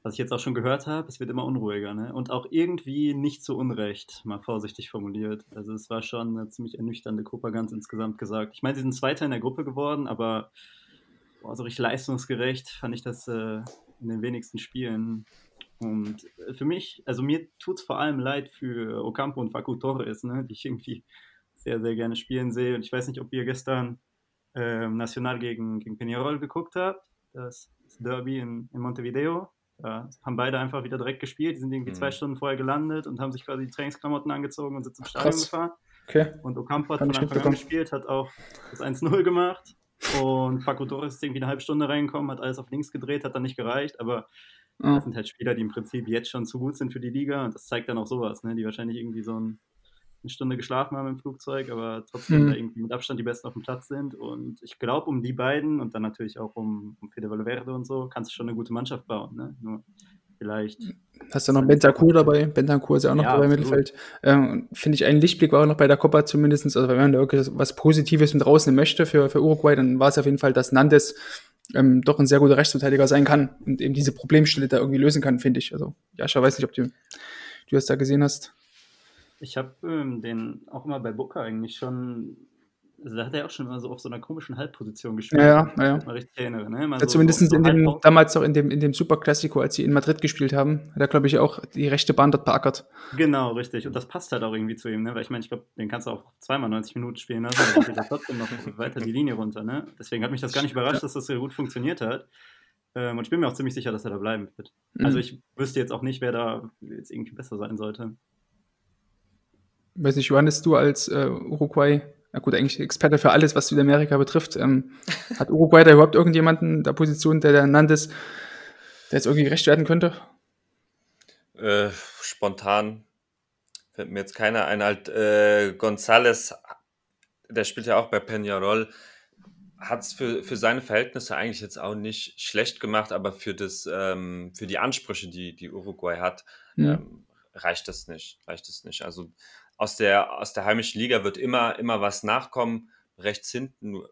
was ich jetzt auch schon gehört habe, es wird immer unruhiger. Ne? Und auch irgendwie nicht zu Unrecht, mal vorsichtig formuliert. Also es war schon eine ziemlich ernüchternde Gruppe ganz insgesamt gesagt. Ich meine, sie sind Zweiter in der Gruppe geworden, aber boah, so richtig leistungsgerecht fand ich das äh, in den wenigsten Spielen. Und äh, für mich, also mir tut es vor allem leid für Ocampo und Facu Torres, ne, die ich irgendwie sehr, sehr gerne spielen sehe. Und ich weiß nicht, ob ihr gestern äh, National gegen, gegen Peñarol geguckt habt, das, das Derby in, in Montevideo. Da haben beide einfach wieder direkt gespielt. Die sind irgendwie mhm. zwei Stunden vorher gelandet und haben sich quasi die Trainingsklamotten angezogen und sind zum Stadion Krass. gefahren. Okay. Und Ocampo hat Kann von Anfang an gespielt, hat auch das 1-0 gemacht. Und Paco Torres ist irgendwie eine halbe Stunde reingekommen, hat alles auf links gedreht, hat dann nicht gereicht, aber oh. das sind halt Spieler, die im Prinzip jetzt schon zu gut sind für die Liga und das zeigt dann auch sowas, ne? die wahrscheinlich irgendwie so ein, eine Stunde geschlafen haben im Flugzeug, aber trotzdem mhm. da irgendwie mit Abstand die Besten auf dem Platz sind und ich glaube, um die beiden und dann natürlich auch um, um Fede Valverde und so, kannst du schon eine gute Mannschaft bauen. Ne? Nur vielleicht Hast du noch Bentancur dabei? Bentancur ist ja auch noch ja, dabei im Mittelfeld. Ähm, Finde ich einen Lichtblick war auch noch bei der Copa zumindest. Also wenn man da wirklich was Positives mit rausnehmen möchte für, für Uruguay, dann war es auf jeden Fall, dass Nandes ähm, doch ein sehr guter Rechtsverteidiger sein kann und eben diese Problemstelle da irgendwie lösen kann, finde ich. Also, ja, ich weiß nicht, ob du, du das da gesehen hast. Ich habe ähm, den auch immer bei Booker eigentlich schon also da hat er auch schon immer so auf so einer komischen Halbposition gespielt. Ja, ja. ja. Mal richtig erinnere, ne? ja, zumindest so in dem, damals auch in dem, in dem Superklassiko, als sie in Madrid gespielt haben, hat er, glaube ich, auch die rechte Bahn dort beackert. Genau, richtig. Und das passt halt auch irgendwie zu ihm, ne? Weil ich meine, ich glaube, den kannst du auch zweimal 90 Minuten spielen lassen, aber geht er trotzdem noch weiter die Linie runter, ne? Deswegen hat mich das gar nicht überrascht, ja. dass das so gut funktioniert hat. Ähm, und ich bin mir auch ziemlich sicher, dass er da bleiben wird. Mhm. Also ich wüsste jetzt auch nicht, wer da jetzt irgendwie besser sein sollte. Weiß nicht, Johannes, du als äh, Uruguay na gut, eigentlich Experte für alles, was Südamerika betrifft. Ähm, hat Uruguay da überhaupt irgendjemanden in der Position, der ernannt ist, der jetzt irgendwie gerecht werden könnte? Äh, spontan fällt mir jetzt keiner ein. Halt, äh, González, der spielt ja auch bei Peñarol, hat es für, für seine Verhältnisse eigentlich jetzt auch nicht schlecht gemacht, aber für, das, ähm, für die Ansprüche, die, die Uruguay hat, ja. ähm, reicht das nicht. Reicht das nicht. Also aus der, aus der heimischen Liga wird immer, immer was nachkommen. Rechts hinten,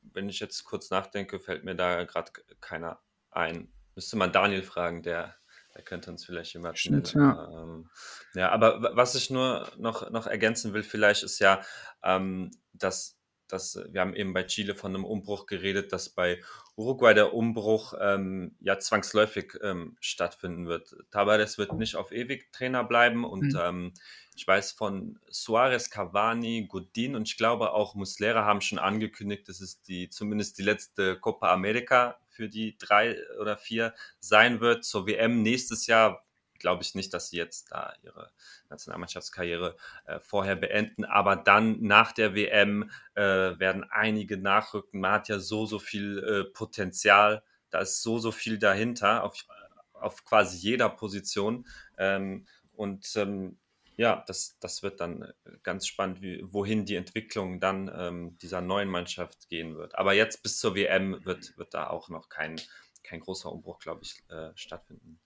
wenn ich jetzt kurz nachdenke, fällt mir da gerade keiner ein. Müsste man Daniel fragen, der, der könnte uns vielleicht jemand Stimmt, ja. Ähm, ja, aber was ich nur noch, noch ergänzen will, vielleicht ist ja, ähm, dass dass wir haben eben bei Chile von einem Umbruch geredet, dass bei Uruguay der Umbruch ähm, ja zwangsläufig ähm, stattfinden wird. Tabares wird nicht auf ewig Trainer bleiben und mhm. ähm, ich weiß von Suarez, Cavani, Godin und ich glaube auch Muslera haben schon angekündigt, dass es die zumindest die letzte Copa America für die drei oder vier sein wird. Zur WM nächstes Jahr glaube ich nicht, dass sie jetzt da ihre Nationalmannschaftskarriere äh, vorher beenden. Aber dann nach der WM äh, werden einige nachrücken. Man hat ja so, so viel äh, Potenzial. Da ist so, so viel dahinter auf, auf quasi jeder Position. Ähm, und ähm, ja, das, das wird dann äh, ganz spannend, wie, wohin die Entwicklung dann ähm, dieser neuen Mannschaft gehen wird. Aber jetzt bis zur WM wird, wird da auch noch kein, kein großer Umbruch, glaube ich, äh, stattfinden.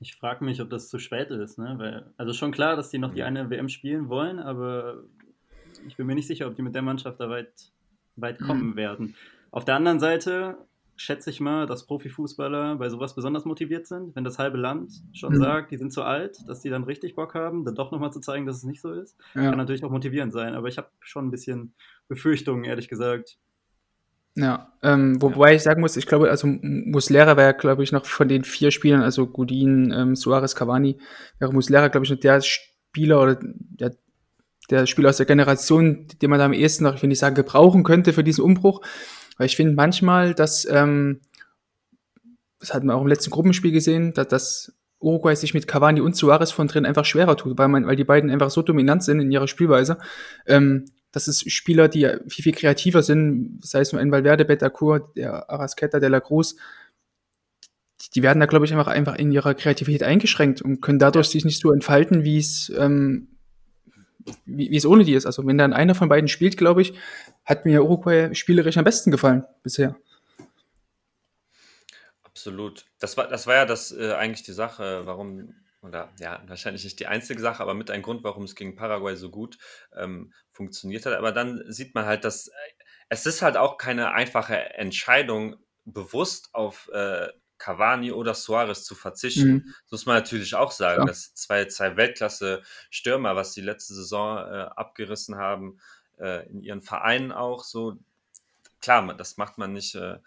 Ich frage mich, ob das zu spät ist, ne? Weil, also schon klar, dass die noch die eine WM spielen wollen, aber ich bin mir nicht sicher, ob die mit der Mannschaft da weit, weit kommen mhm. werden. Auf der anderen Seite schätze ich mal, dass Profifußballer bei sowas besonders motiviert sind, wenn das halbe Land schon mhm. sagt, die sind zu alt, dass die dann richtig Bock haben, dann doch nochmal zu zeigen, dass es nicht so ist. Ja. Kann natürlich auch motivierend sein, aber ich habe schon ein bisschen Befürchtungen, ehrlich gesagt, ja, ähm, wobei ja. ich sagen muss, ich glaube, also Muslera wäre, glaube ich, noch von den vier Spielern, also Godin, ähm, Suarez, Cavani, wäre Muslera, glaube ich, noch der Spieler oder der, der Spieler aus der Generation, den man da am ehesten noch, ich will nicht sagen, gebrauchen könnte für diesen Umbruch. Weil ich finde manchmal, dass, ähm, das hatten wir auch im letzten Gruppenspiel gesehen, dass, dass Uruguay sich mit Cavani und Suarez von drin einfach schwerer tut, weil man, weil die beiden einfach so dominant sind in ihrer Spielweise. Ähm, das ist Spieler, die viel, viel kreativer sind, sei es nur ein Valverde, Betancourt, der Arasqueta, de la Cruz, die werden da, glaube ich, einfach, einfach in ihrer Kreativität eingeschränkt und können dadurch sich nicht so entfalten, wie es, ähm, wie, wie es ohne die ist. Also wenn dann einer von beiden spielt, glaube ich, hat mir Uruguay spielerisch am besten gefallen bisher. Absolut. Das war, das war ja das äh, eigentlich die Sache, warum, oder ja, wahrscheinlich nicht die einzige Sache, aber mit ein Grund, warum es gegen Paraguay so gut ähm, funktioniert hat. Aber dann sieht man halt, dass äh, es ist halt auch keine einfache Entscheidung, bewusst auf äh, Cavani oder Suarez zu verzichten. Mhm. Das muss man natürlich auch sagen. Ja. Das zwei, zwei Weltklasse-Stürmer, was die letzte Saison äh, abgerissen haben, äh, in ihren Vereinen auch so. Klar, das macht man nicht äh,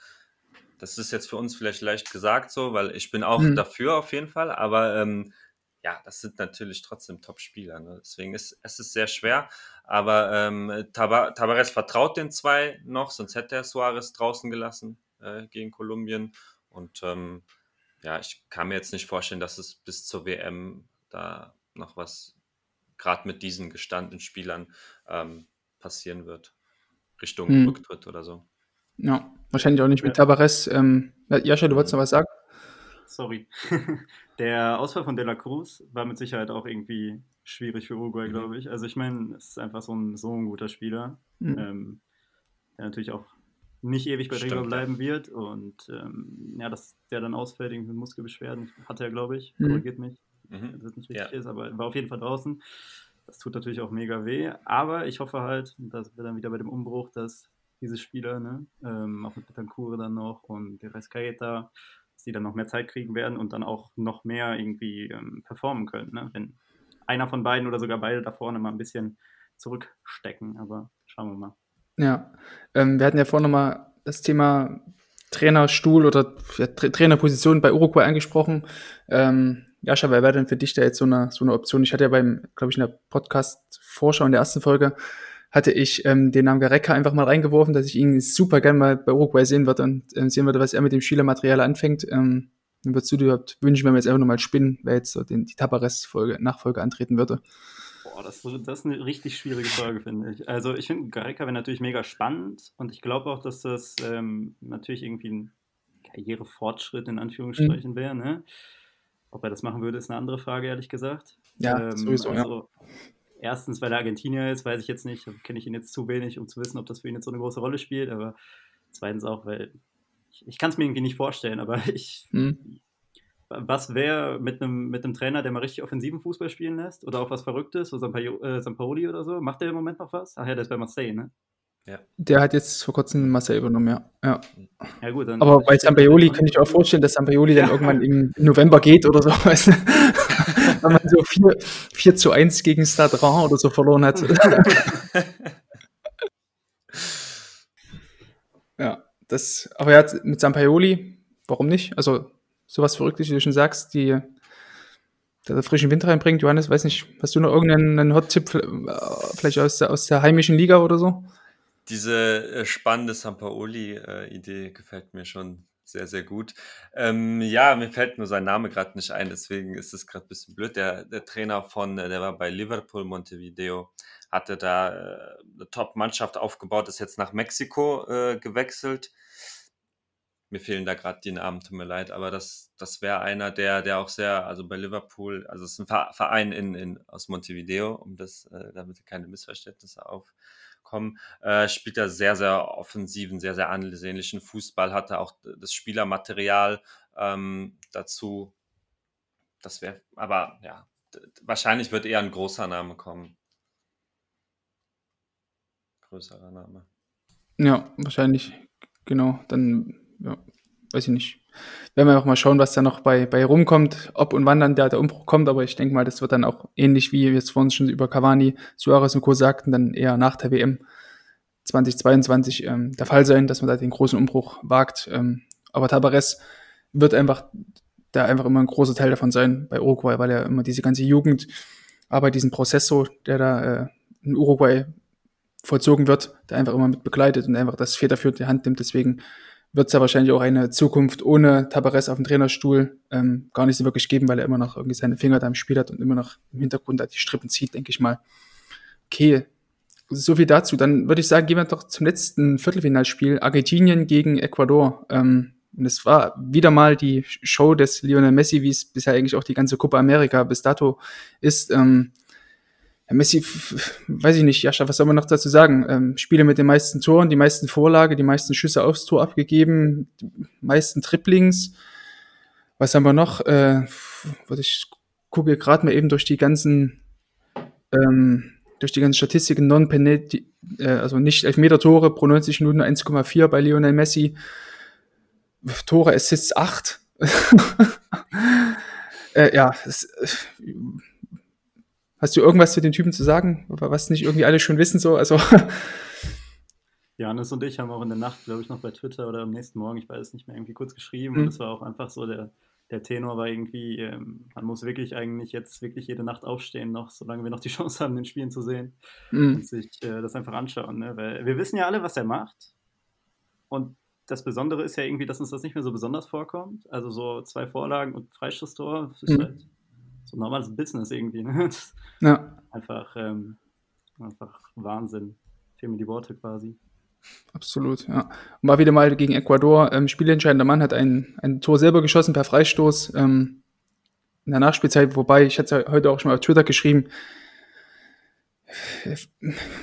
das ist jetzt für uns vielleicht leicht gesagt so, weil ich bin auch mhm. dafür auf jeden Fall, aber ähm, ja, das sind natürlich trotzdem Top-Spieler. Ne? Deswegen ist es ist sehr schwer. Aber ähm, Tabares vertraut den zwei noch, sonst hätte er Suarez draußen gelassen äh, gegen Kolumbien. Und ähm, ja, ich kann mir jetzt nicht vorstellen, dass es bis zur WM da noch was gerade mit diesen gestandenen Spielern ähm, passieren wird. Richtung hm. Rücktritt oder so. Ja, wahrscheinlich auch nicht mit Tavares. Ähm, Jascha, du wolltest noch was sagen? Sorry. Der Ausfall von De La Cruz war mit Sicherheit auch irgendwie schwierig für Uruguay, mhm. glaube ich. Also ich meine, es ist einfach so ein, so ein guter Spieler, mhm. ähm, der natürlich auch nicht ewig bei River bleiben wird und ähm, ja, dass der dann ausfällt, irgendwie Muskelbeschwerden, hat er, glaube ich, mhm. korrigiert mich, mhm. dass es nicht richtig ja. ist, aber war auf jeden Fall draußen. Das tut natürlich auch mega weh, aber ich hoffe halt, dass wir dann wieder bei dem Umbruch, dass diese Spieler, ne? ähm, auch mit Betancourt dann noch und der Rescaeta, dass die dann noch mehr Zeit kriegen werden und dann auch noch mehr irgendwie ähm, performen können. Ne? Wenn einer von beiden oder sogar beide da vorne mal ein bisschen zurückstecken, aber schauen wir mal. Ja, ähm, wir hatten ja vorhin nochmal das Thema Trainerstuhl oder ja, Tra Trainerposition bei Uruguay angesprochen. Ähm, Jascha, wer wäre denn für dich da jetzt so eine, so eine Option? Ich hatte ja beim, glaube ich, in der Podcast-Vorschau in der ersten Folge hatte ich ähm, den Namen Gareca einfach mal reingeworfen, dass ich ihn super gerne mal bei Uruguay sehen würde und ähm, sehen würde, was er mit dem Spielermaterial anfängt. Ähm, dann würdest du dir überhaupt wünschen, wenn wir jetzt einfach nochmal spinnen, wer jetzt so den, die Tabares-Folge, Nachfolge antreten würde? Boah, das, das ist eine richtig schwierige Frage, finde ich. Also ich finde, Gareca wäre natürlich mega spannend und ich glaube auch, dass das ähm, natürlich irgendwie ein Karrierefortschritt in Anführungsstrichen mhm. wäre. Ne? Ob er das machen würde, ist eine andere Frage, ehrlich gesagt. Ja, ähm, sowieso, also, ja erstens, weil er Argentinier ist, weiß ich jetzt nicht, kenne ich ihn jetzt zu wenig, um zu wissen, ob das für ihn jetzt so eine große Rolle spielt, aber zweitens auch, weil ich, ich kann es mir irgendwie nicht vorstellen, aber ich. Hm. Was wäre mit einem mit einem Trainer, der mal richtig offensiven Fußball spielen lässt? Oder auch was Verrücktes, so Sampaoli äh, oder so? Macht der im Moment noch was? Ach ja, der ist bei Marseille, ne? Ja. Der hat jetzt vor kurzem Marseille übernommen, ja. ja. ja gut, dann Aber bei Sampaoli kann ich mir auch vorstellen, dass Sampaoli ja. dann irgendwann im November geht oder so. Weißt du? Wenn man so 4, 4 zu 1 gegen Stade oder so verloren hat. ja, das, aber ja, mit Sampaoli, warum nicht? Also, sowas Verrücktes, wie du schon sagst, die der frischen Wind reinbringt. Johannes, weiß nicht, hast du noch irgendeinen Hot-Tipp äh, vielleicht aus der, aus der heimischen Liga oder so? Diese äh, spannende Sampaoli-Idee äh, gefällt mir schon sehr, sehr gut. Ähm, ja, mir fällt nur sein Name gerade nicht ein, deswegen ist es gerade ein bisschen blöd. Der, der Trainer von, äh, der war bei Liverpool Montevideo, hatte da äh, eine Top-Mannschaft aufgebaut, ist jetzt nach Mexiko äh, gewechselt. Mir fehlen da gerade die Namen, tut mir leid, aber das, das wäre einer, der, der auch sehr, also bei Liverpool, also es ist ein Verein in, in, aus Montevideo, um das, äh, damit keine Missverständnisse auf, kommen, äh, spielt er sehr, sehr offensiven, sehr, sehr ansehnlichen Fußball, hatte auch das Spielermaterial ähm, dazu. Das wäre, aber ja, wahrscheinlich wird eher ein großer Name kommen. Größerer Name. Ja, wahrscheinlich, genau. Dann, ja, weiß ich nicht. Werden wir auch mal schauen, was da noch bei, bei rumkommt, ob und wann dann der, der Umbruch kommt, aber ich denke mal, das wird dann auch ähnlich wie wir es vorhin schon über Cavani, Suarez und Co. sagten, dann eher nach der WM 2022 ähm, der Fall sein, dass man da den großen Umbruch wagt. Ähm, aber Tabares wird einfach da einfach immer ein großer Teil davon sein bei Uruguay, weil er immer diese ganze Jugendarbeit, diesen Prozess so, der da äh, in Uruguay vollzogen wird, der einfach immer mit begleitet und einfach das federführend in die Hand nimmt. Deswegen wird es ja wahrscheinlich auch eine Zukunft ohne Tabares auf dem Trainerstuhl ähm, gar nicht so wirklich geben, weil er immer noch irgendwie seine Finger da im Spiel hat und immer noch im Hintergrund da die Strippen zieht, denke ich mal. Okay, so viel dazu. Dann würde ich sagen, gehen wir doch zum letzten Viertelfinalspiel. Argentinien gegen Ecuador. Ähm, und es war wieder mal die Show des Lionel Messi, wie es bisher eigentlich auch die ganze Copa America bis dato ist. Ähm, Messi, weiß ich nicht, Jascha, was soll man noch dazu sagen? Ähm, Spiele mit den meisten Toren, die meisten Vorlage, die meisten Schüsse aufs Tor abgegeben, die meisten Triplings. Was haben wir noch? Äh, ich gucke gerade mal eben durch die ganzen, ähm, durch die ganzen Statistiken, non penalty äh, also nicht Elfmeter-Tore pro 90 Minuten 1,4 bei Lionel Messi. Tore, Assists 8. äh, ja, das, Hast du irgendwas zu den Typen zu sagen, was nicht irgendwie alle schon wissen so? Also Janis und ich haben auch in der Nacht, glaube ich, noch bei Twitter oder am nächsten Morgen, ich weiß nicht mehr, irgendwie kurz geschrieben. Mhm. Und es war auch einfach so, der, der Tenor war irgendwie, ähm, man muss wirklich eigentlich jetzt wirklich jede Nacht aufstehen noch, solange wir noch die Chance haben, den Spielen zu sehen mhm. und sich äh, das einfach anschauen. Ne? Weil wir wissen ja alle, was er macht. Und das Besondere ist ja irgendwie, dass uns das nicht mehr so besonders vorkommt. Also so zwei Vorlagen und Freistoßtor, das ist mhm. halt so normales Business irgendwie. Ne? Ja. Einfach, ähm, einfach Wahnsinn. Fehlen mir die Worte quasi. Absolut, ja. Und war wieder mal gegen Ecuador. Ähm, spielentscheidender Mann hat ein, ein Tor selber geschossen per Freistoß ähm, in der Nachspielzeit, wobei ich hatte heute auch schon mal auf Twitter geschrieben,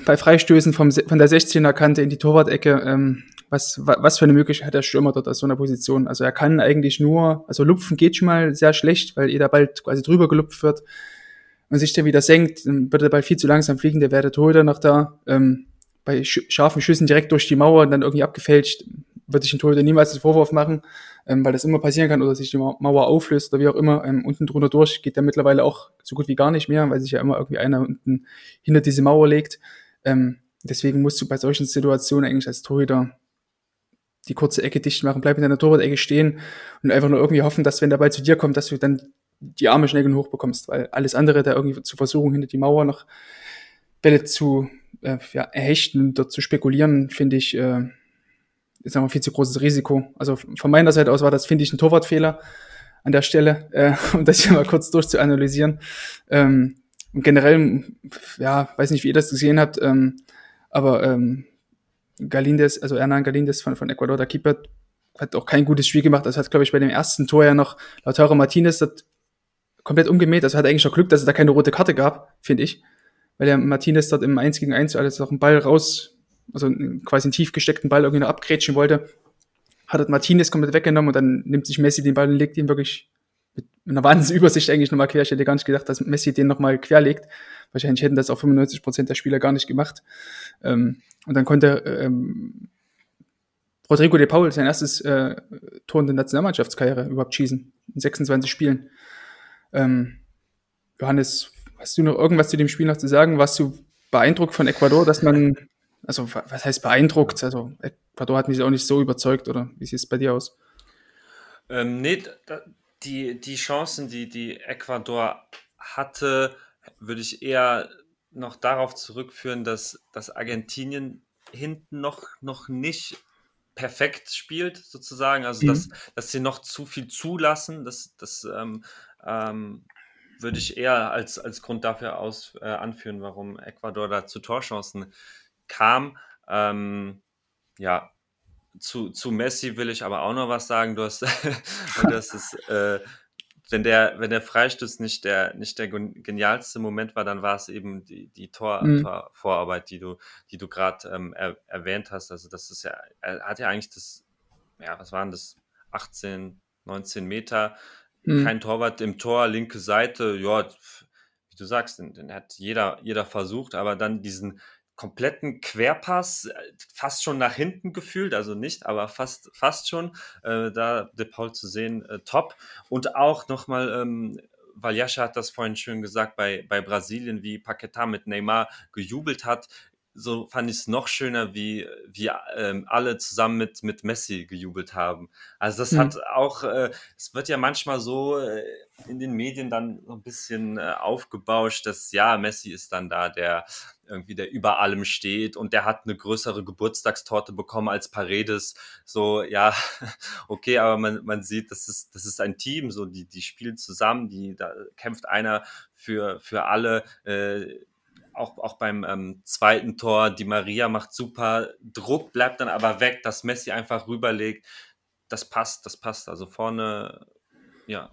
bei Freistößen vom, von der 16er Kante in die Torwart-Ecke ähm, was, was für eine Möglichkeit hat der Stürmer dort aus so einer Position? Also er kann eigentlich nur, also lupfen geht schon mal sehr schlecht, weil jeder Ball quasi drüber gelupft wird und sich dann wieder senkt, dann wird der Ball viel zu langsam fliegen, der wäre der Torhüter noch da. Ähm, bei scharfen Schüssen direkt durch die Mauer und dann irgendwie abgefälscht, würde ich den Torhüter niemals den Vorwurf machen, ähm, weil das immer passieren kann oder sich die Mauer auflöst oder wie auch immer. Ähm, unten drunter durch geht der mittlerweile auch so gut wie gar nicht mehr, weil sich ja immer irgendwie einer unten hinter diese Mauer legt. Ähm, deswegen musst du bei solchen Situationen eigentlich als Torhüter die kurze Ecke dicht machen, bleib in deiner Torwart-Ecke stehen und einfach nur irgendwie hoffen, dass wenn der Ball zu dir kommt, dass du dann die Arme schnell genug bekommst, weil alles andere da irgendwie zu versuchen, hinter die Mauer noch Bälle zu äh, ja, erhechten dort zu spekulieren, finde ich, äh, ist einfach viel zu großes Risiko. Also von meiner Seite aus war das, finde ich, ein Torwartfehler an der Stelle, äh, um das hier mal kurz durchzuanalysieren. Ähm, und generell, ja, weiß nicht, wie ihr das gesehen habt, ähm, aber ähm, Galindes, also Hernan Galindes von, von Ecuador, der Keeper, hat auch kein gutes Spiel gemacht. Das hat, glaube ich, bei dem ersten Tor ja noch Lautaro Martinez das komplett umgemäht. Also hat eigentlich schon Glück, dass es da keine rote Karte gab, finde ich. Weil der Martinez dort im 1 gegen 1 alles noch einen Ball raus, also quasi einen tief gesteckten Ball irgendwie noch abgrätschen wollte. Hat das Martinez komplett weggenommen und dann nimmt sich Messi den Ball und legt ihn wirklich mit einer Wahnsinnsübersicht eigentlich nochmal quer. Ich hätte gar nicht gedacht, dass Messi den nochmal quer legt. Wahrscheinlich hätten das auch 95 Prozent der Spieler gar nicht gemacht. Ähm, und dann konnte ähm, Rodrigo de Paul sein erstes äh, Tor in der Nationalmannschaftskarriere überhaupt schießen. In 26 Spielen. Ähm, Johannes, hast du noch irgendwas zu dem Spiel noch zu sagen? Warst du beeindruckt von Ecuador, dass man, also was heißt beeindruckt? Also Ecuador hat mich auch nicht so überzeugt, oder wie sieht es bei dir aus? Ähm, nee, die, die Chancen, die, die Ecuador hatte, würde ich eher noch darauf zurückführen, dass, dass Argentinien hinten noch, noch nicht perfekt spielt, sozusagen. Also, mhm. dass, dass sie noch zu viel zulassen, das, das ähm, ähm, würde ich eher als, als Grund dafür aus, äh, anführen, warum Ecuador da zu Torchancen kam. Ähm, ja, zu, zu Messi will ich aber auch noch was sagen. Du hast, hast es äh, wenn der, wenn der Freistoß nicht der, nicht der genialste Moment war, dann war es eben die, die Tor, mhm. Torvorarbeit, die du, die du gerade ähm, er, erwähnt hast. Also das ist ja, er hat ja eigentlich das, ja, was waren das, 18, 19 Meter, mhm. kein Torwart im Tor, linke Seite, ja, wie du sagst, den, den hat jeder, jeder versucht, aber dann diesen, kompletten Querpass, äh, fast schon nach hinten gefühlt, also nicht, aber fast, fast schon. Äh, da De Paul zu sehen, äh, top. Und auch nochmal, ähm, weil Jascha hat das vorhin schön gesagt, bei, bei Brasilien, wie Paquetá mit Neymar gejubelt hat, so fand ich es noch schöner, wie, wie ähm, alle zusammen mit, mit Messi gejubelt haben. Also das mhm. hat auch, äh, es wird ja manchmal so äh, in den Medien dann so ein bisschen äh, aufgebauscht, dass ja, Messi ist dann da, der irgendwie, der über allem steht und der hat eine größere Geburtstagstorte bekommen als Paredes. So, ja, okay, aber man, man sieht, das ist, das ist ein Team, so, die, die spielen zusammen, die, da kämpft einer für, für alle. Äh, auch, auch beim ähm, zweiten Tor, die Maria macht super Druck, bleibt dann aber weg, dass Messi einfach rüberlegt. Das passt, das passt. Also vorne, ja,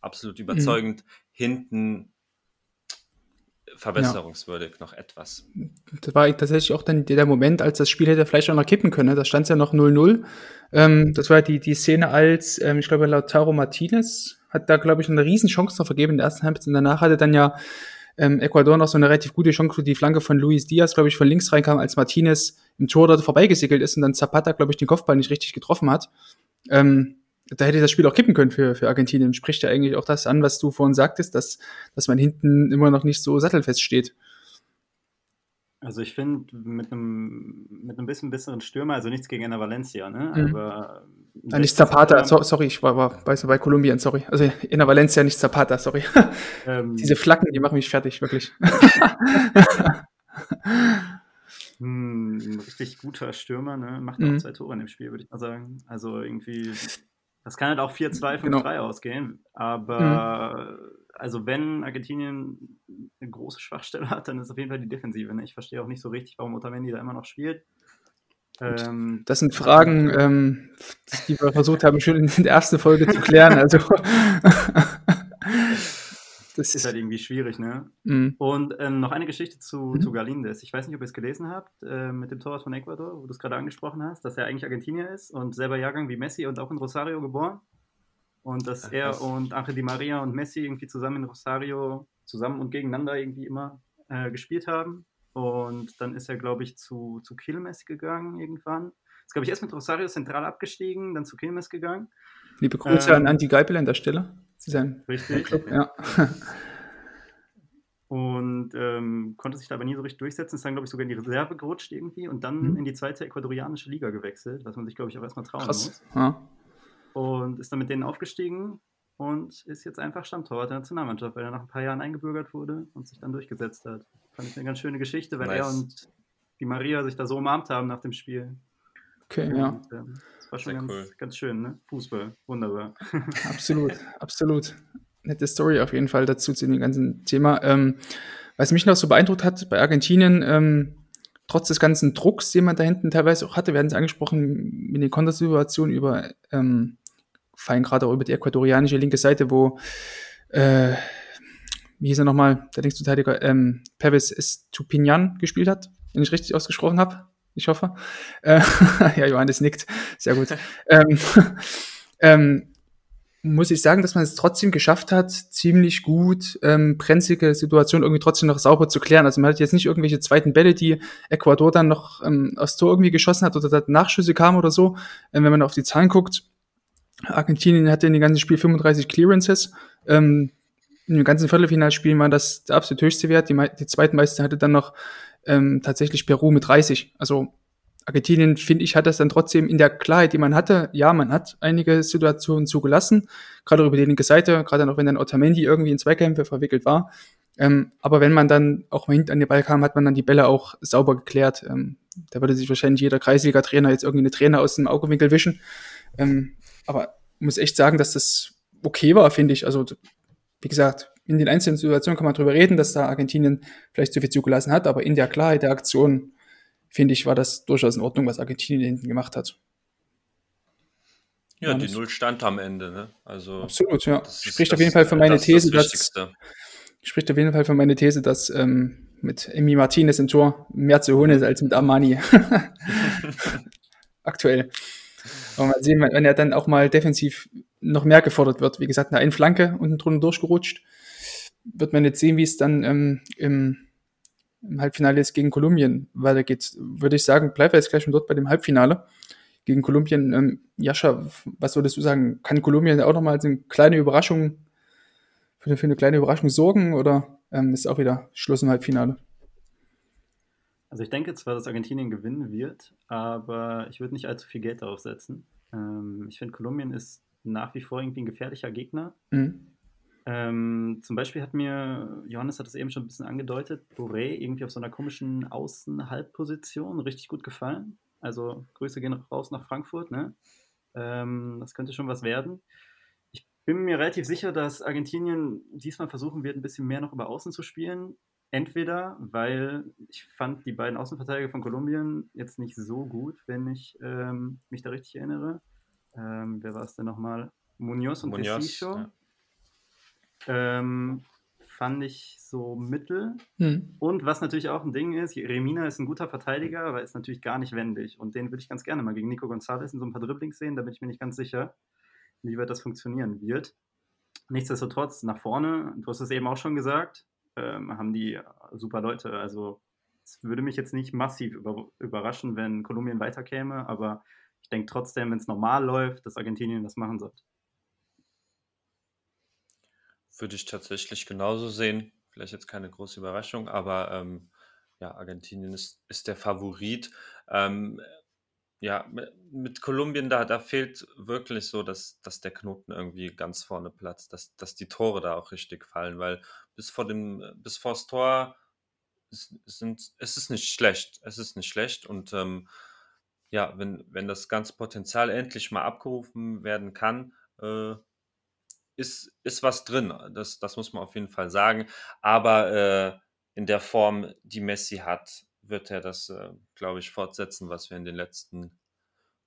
absolut mhm. überzeugend. Mhm. Hinten verbesserungswürdig ja. noch etwas. Das war tatsächlich auch dann der Moment, als das Spiel hätte vielleicht auch noch kippen können. Da stand es ja noch 0-0. Ähm, das war die, die Szene, als, ähm, ich glaube, Lautaro Martinez hat da, glaube ich, eine riesen Chance noch vergeben in der ersten Halbzeit. Und danach hatte dann ja ähm, Ecuador noch so eine relativ gute Chance, die Flanke von Luis Diaz, glaube ich, von links reinkam, als Martinez im Tor dort vorbeigesegelt ist und dann Zapata, glaube ich, den Kopfball nicht richtig getroffen hat. Ähm, da hätte das Spiel auch kippen können für, für Argentinien. Spricht ja eigentlich auch das an, was du vorhin sagtest, dass, dass man hinten immer noch nicht so sattelfest steht. Also ich finde, mit einem, mit einem bisschen besseren Stürmer, also nichts gegen Enna Valencia, ne? Mhm. Aber ja, nicht Zapata, so, sorry, ich war, war bei, bei Kolumbien, sorry. Also Enna Valencia, nicht Zapata, sorry. Ähm, Diese Flaggen, die machen mich fertig, wirklich. hm, ein richtig guter Stürmer, ne? Macht mhm. auch zwei Tore in dem Spiel, würde ich mal sagen. Also irgendwie das kann halt auch 4-2, 5-3 genau. ausgehen. Aber mhm. Also wenn Argentinien eine große Schwachstelle hat, dann ist es auf jeden Fall die Defensive. Ne? Ich verstehe auch nicht so richtig, warum Otamendi da immer noch spielt. Ähm, das sind Fragen, ähm, die wir versucht haben, schon in der ersten Folge zu klären. Also Das ist halt irgendwie schwierig, ne? Mhm. Und ähm, noch eine Geschichte zu, mhm. zu Galindes. Ich weiß nicht, ob ihr es gelesen habt, äh, mit dem Torwart von Ecuador, wo du es gerade angesprochen hast, dass er eigentlich Argentinier ist und selber Jahrgang wie Messi und auch in Rosario geboren. Und dass Ach, er und Angel Di Maria und Messi irgendwie zusammen in Rosario, zusammen und gegeneinander irgendwie immer äh, gespielt haben. Und dann ist er, glaube ich, zu, zu Quilmes gegangen irgendwann. Ist, glaube ich, erst mit Rosario zentral abgestiegen, dann zu Quilmes gegangen. Liebe Grüße ähm, an Andy Geipel an der Stelle. Sein Richtig. Club, ja. Und ähm, konnte sich da aber nie so richtig durchsetzen. Ist dann, glaube ich, sogar in die Reserve gerutscht irgendwie und dann mhm. in die zweite ecuadorianische Liga gewechselt, was man sich, glaube ich, auch erstmal trauen Krass. muss. Ja. Und ist dann mit denen aufgestiegen und ist jetzt einfach Stammtorwart der Nationalmannschaft, weil er nach ein paar Jahren eingebürgert wurde und sich dann durchgesetzt hat. Fand ich eine ganz schöne Geschichte, weil nice. er und die Maria sich da so umarmt haben nach dem Spiel. Okay, und, ja. Ähm, war schon ganz, cool. ganz schön, ne? Fußball, wunderbar. Absolut, absolut. Nette Story auf jeden Fall dazu zu dem ganzen Thema. Ähm, was mich noch so beeindruckt hat bei Argentinien, ähm, trotz des ganzen Drucks, den man da hinten teilweise auch hatte, werden sie angesprochen mit den Kontersituationen über, ähm, fallen gerade auch über die ecuadorianische linke Seite, wo, äh, wie hieß er nochmal, der Linksverteidiger, ähm, Perez Estupinian gespielt hat, wenn ich richtig ausgesprochen habe ich hoffe. Äh, ja, Johannes nickt. Sehr gut. ähm, ähm, muss ich sagen, dass man es trotzdem geschafft hat, ziemlich gut ähm, brenzlige Situation irgendwie trotzdem noch sauber zu klären. Also man hat jetzt nicht irgendwelche zweiten Bälle, die Ecuador dann noch ähm, aufs Tor irgendwie geschossen hat oder da Nachschüsse kamen oder so. Ähm, wenn man auf die Zahlen guckt, Argentinien hatte in dem ganzen Spiel 35 Clearances. Ähm, in dem ganzen Viertelfinalspiel war das der absolut höchste Wert. Die, die zweitmeiste hatte dann noch ähm, tatsächlich Peru mit 30. Also Argentinien, finde ich, hat das dann trotzdem in der Klarheit, die man hatte, ja, man hat einige Situationen zugelassen, gerade über die linke Seite, gerade noch wenn dann Otamendi irgendwie in Zweikämpfe verwickelt war. Ähm, aber wenn man dann auch mal hinten an den Ball kam, hat man dann die Bälle auch sauber geklärt. Ähm, da würde sich wahrscheinlich jeder Kreisliga-Trainer jetzt irgendwie eine Trainer aus dem Augewinkel wischen. Ähm, aber muss echt sagen, dass das okay war, finde ich. Also, wie gesagt, in den einzelnen Situationen kann man darüber reden, dass da Argentinien vielleicht zu viel zugelassen hat, aber in der Klarheit der Aktion, finde ich, war das durchaus in Ordnung, was Argentinien hinten gemacht hat. Ja, die Null stand am Ende, ne? Also absolut, ja. Spricht auf jeden Fall für meine These, das dass spricht auf jeden Fall für meine These, dass ähm, mit Emi Martinez im Tor mehr zu holen ist als mit Armani. Aktuell. Aber mal sehen, wenn er dann auch mal defensiv noch mehr gefordert wird. Wie gesagt, eine Flanke unten drunter durchgerutscht wird man jetzt sehen, wie es dann ähm, im, im, Halbfinale jetzt gegen Kolumbien weitergeht. Würde ich sagen, bleiben wir jetzt gleich schon dort bei dem Halbfinale gegen Kolumbien. Ähm, Jascha, was würdest du sagen? Kann Kolumbien auch nochmal eine kleine Überraschung für eine, für eine kleine Überraschung sorgen oder ähm, ist auch wieder Schluss im Halbfinale? Also ich denke zwar, dass Argentinien gewinnen wird, aber ich würde nicht allzu viel Geld darauf setzen. Ähm, ich finde, Kolumbien ist nach wie vor irgendwie ein gefährlicher Gegner. Mhm. Ähm, zum Beispiel hat mir, Johannes hat es eben schon ein bisschen angedeutet, Boré irgendwie auf so einer komischen Außenhalbposition richtig gut gefallen. Also Grüße gehen raus nach Frankfurt. Ne? Ähm, das könnte schon was werden. Ich bin mir relativ sicher, dass Argentinien diesmal versuchen wird, ein bisschen mehr noch über Außen zu spielen. Entweder, weil ich fand die beiden Außenverteidiger von Kolumbien jetzt nicht so gut, wenn ich ähm, mich da richtig erinnere. Ähm, wer war es denn nochmal? Munoz und Munoz. Ja. Ähm, fand ich so mittel. Hm. Und was natürlich auch ein Ding ist, Remina ist ein guter Verteidiger, aber ist natürlich gar nicht wendig. Und den würde ich ganz gerne mal gegen Nico Gonzalez in so ein paar Dribblings sehen. Da bin ich mir nicht ganz sicher, wie weit das funktionieren wird. Nichtsdestotrotz, nach vorne, du hast es eben auch schon gesagt, ähm, haben die super Leute. Also es würde mich jetzt nicht massiv über, überraschen, wenn Kolumbien weiterkäme, aber ich denke trotzdem, wenn es normal läuft, dass Argentinien das machen sollte. Würde ich tatsächlich genauso sehen. Vielleicht jetzt keine große Überraschung, aber ähm, ja, Argentinien ist, ist der Favorit. Ähm, ja, mit Kolumbien, da, da fehlt wirklich so, dass, dass der Knoten irgendwie ganz vorne platzt, dass, dass die Tore da auch richtig fallen, weil bis vor dem, bis vors Tor sind, es ist nicht schlecht. Es ist nicht schlecht. Und ähm, ja, wenn, wenn das ganze Potenzial endlich mal abgerufen werden kann, äh, ist, ist was drin. Das, das muss man auf jeden Fall sagen. Aber äh, in der Form, die Messi hat, wird er das, äh, glaube ich, fortsetzen, was wir in den letzten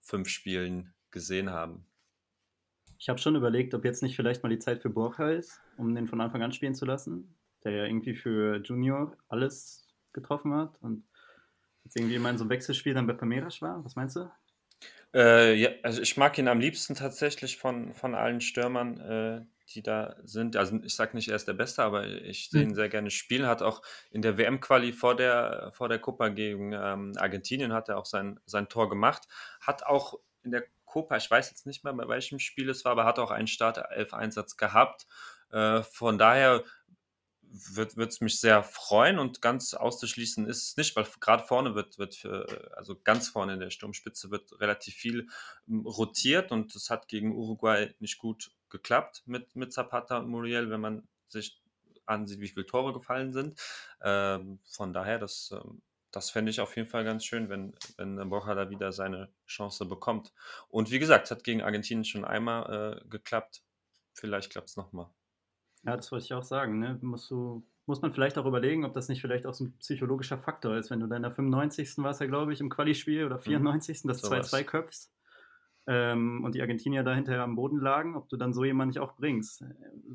fünf Spielen gesehen haben. Ich habe schon überlegt, ob jetzt nicht vielleicht mal die Zeit für Borja ist, um den von Anfang an spielen zu lassen, der ja irgendwie für Junior alles getroffen hat und jetzt irgendwie immer in so einem Wechselspiel dann bei Palmeiras war. Was meinst du? Äh, ja, also ich mag ihn am liebsten tatsächlich von, von allen Stürmern, äh, die da sind. Also ich sage nicht, er ist der Beste, aber ich sehe ihn mhm. sehr gerne spielen. Hat auch in der WM-Quali vor der, vor der Copa gegen ähm, Argentinien hat er auch sein, sein Tor gemacht. Hat auch in der Copa, ich weiß jetzt nicht mehr, bei welchem Spiel es war, aber hat auch einen Startelf-Einsatz gehabt. Äh, von daher wird es mich sehr freuen und ganz auszuschließen ist es nicht, weil gerade vorne wird, wird für, also ganz vorne in der Sturmspitze wird relativ viel hm, rotiert und das hat gegen Uruguay nicht gut geklappt mit, mit Zapata und Muriel, wenn man sich ansieht, wie viele Tore gefallen sind. Ähm, von daher, das, ähm, das fände ich auf jeden Fall ganz schön, wenn, wenn Borja da wieder seine Chance bekommt. Und wie gesagt, es hat gegen Argentinien schon einmal äh, geklappt. Vielleicht klappt es nochmal. Ja, das wollte ich auch sagen. Ne? Musst du, muss man vielleicht auch überlegen, ob das nicht vielleicht auch so ein psychologischer Faktor ist, wenn du dann in der 95. war es ja, glaube ich, im Quali-Spiel oder 94. Mhm. das 2-2 köpfst ähm, und die Argentinier da hinterher am Boden lagen, ob du dann so jemanden nicht auch bringst.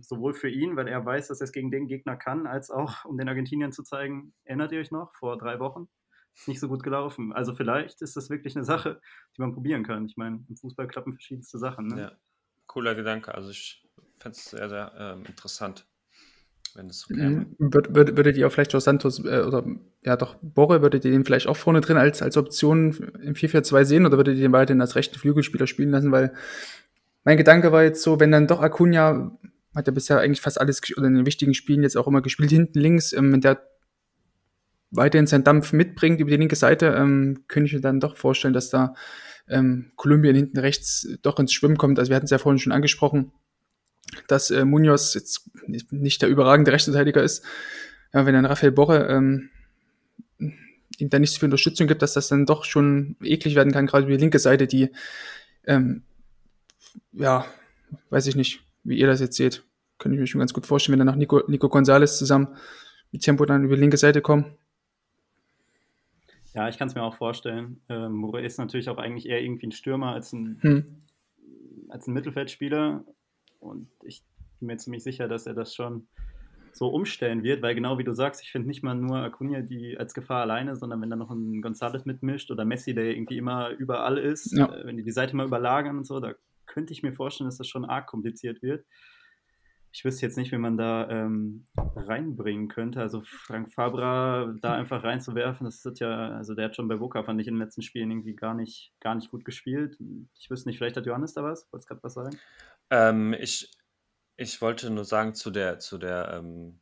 Sowohl für ihn, weil er weiß, dass er es gegen den Gegner kann, als auch, um den Argentiniern zu zeigen, erinnert ihr euch noch, vor drei Wochen? Ist nicht so gut gelaufen. Also vielleicht ist das wirklich eine Sache, die man probieren kann. Ich meine, im Fußball klappen verschiedenste Sachen. Ne? Ja, cooler Gedanke. Also ich fände es sehr, sehr ähm, interessant, wenn es so käme. Mhm. Würde, würde, würdet ihr auch vielleicht auch Santos äh, oder ja doch Borre, würdet ihr den vielleicht auch vorne drin als, als Option im 4-4-2 sehen oder würdet ihr den weiterhin als rechten Flügelspieler spielen lassen? Weil mein Gedanke war jetzt so, wenn dann doch Acuna hat ja bisher eigentlich fast alles oder in den wichtigen Spielen jetzt auch immer gespielt, hinten links, ähm, wenn der weiterhin seinen Dampf mitbringt über die linke Seite, ähm, könnte ich mir dann doch vorstellen, dass da ähm, Kolumbien hinten rechts doch ins Schwimmen kommt. Also wir hatten es ja vorhin schon angesprochen, dass äh, Munoz jetzt nicht der überragende Rechtsverteidiger ist. Ja, wenn dann Rafael Borre ähm, ihm da nicht so viel Unterstützung gibt, dass das dann doch schon eklig werden kann, gerade die linke Seite, die, ähm, ja, weiß ich nicht, wie ihr das jetzt seht. Könnte ich mir schon ganz gut vorstellen, wenn dann noch Nico, Nico Gonzalez zusammen mit Tempo dann über die linke Seite kommen. Ja, ich kann es mir auch vorstellen. Ähm, Mure ist natürlich auch eigentlich eher irgendwie ein Stürmer als ein, hm. als ein Mittelfeldspieler. Und ich bin mir ziemlich sicher, dass er das schon so umstellen wird, weil genau wie du sagst, ich finde nicht mal nur Acuna die als Gefahr alleine, sondern wenn da noch ein González mitmischt oder Messi, der irgendwie immer überall ist, ja. äh, wenn die die Seite mal überlagern und so, da könnte ich mir vorstellen, dass das schon arg kompliziert wird. Ich wüsste jetzt nicht, wie man da ähm, reinbringen könnte. Also Frank Fabra da einfach reinzuwerfen, das ist ja, also der hat schon bei Boca, fand ich in den letzten Spielen irgendwie gar nicht, gar nicht gut gespielt. Ich wüsste nicht, vielleicht hat Johannes da was? Wolltest gerade was sagen? Ähm, ich, ich wollte nur sagen, zu der, zu der, ähm,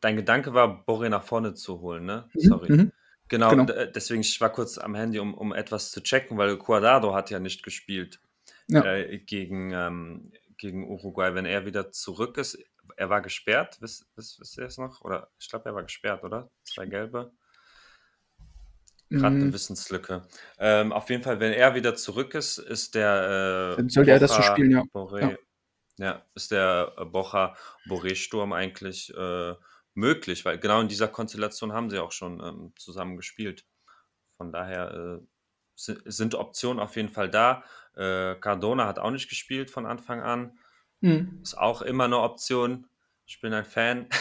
dein Gedanke war, Borre nach vorne zu holen, ne? Mhm, Sorry. Mhm. Genau, genau. deswegen ich war kurz am Handy, um, um etwas zu checken, weil Cuadrado hat ja nicht gespielt ja. äh, gegen, ähm, gegen Uruguay. Wenn er wieder zurück ist, er war gesperrt, wisst, wisst, wisst ihr es noch? Oder ich glaube, er war gesperrt, oder? Zwei gelbe. Gerade eine mhm. Wissenslücke. Ähm, auf jeden Fall, wenn er wieder zurück ist, ist der. Äh, Dann sollte Bocha, er das so spielen, ja. Boré, ja. ja. ist der äh, Bocha Boré-Sturm eigentlich äh, möglich, weil genau in dieser Konstellation haben sie auch schon ähm, zusammen gespielt. Von daher äh, sind Optionen auf jeden Fall da. Äh, Cardona hat auch nicht gespielt von Anfang an. Mhm. Ist auch immer eine Option. Ich bin ein Fan.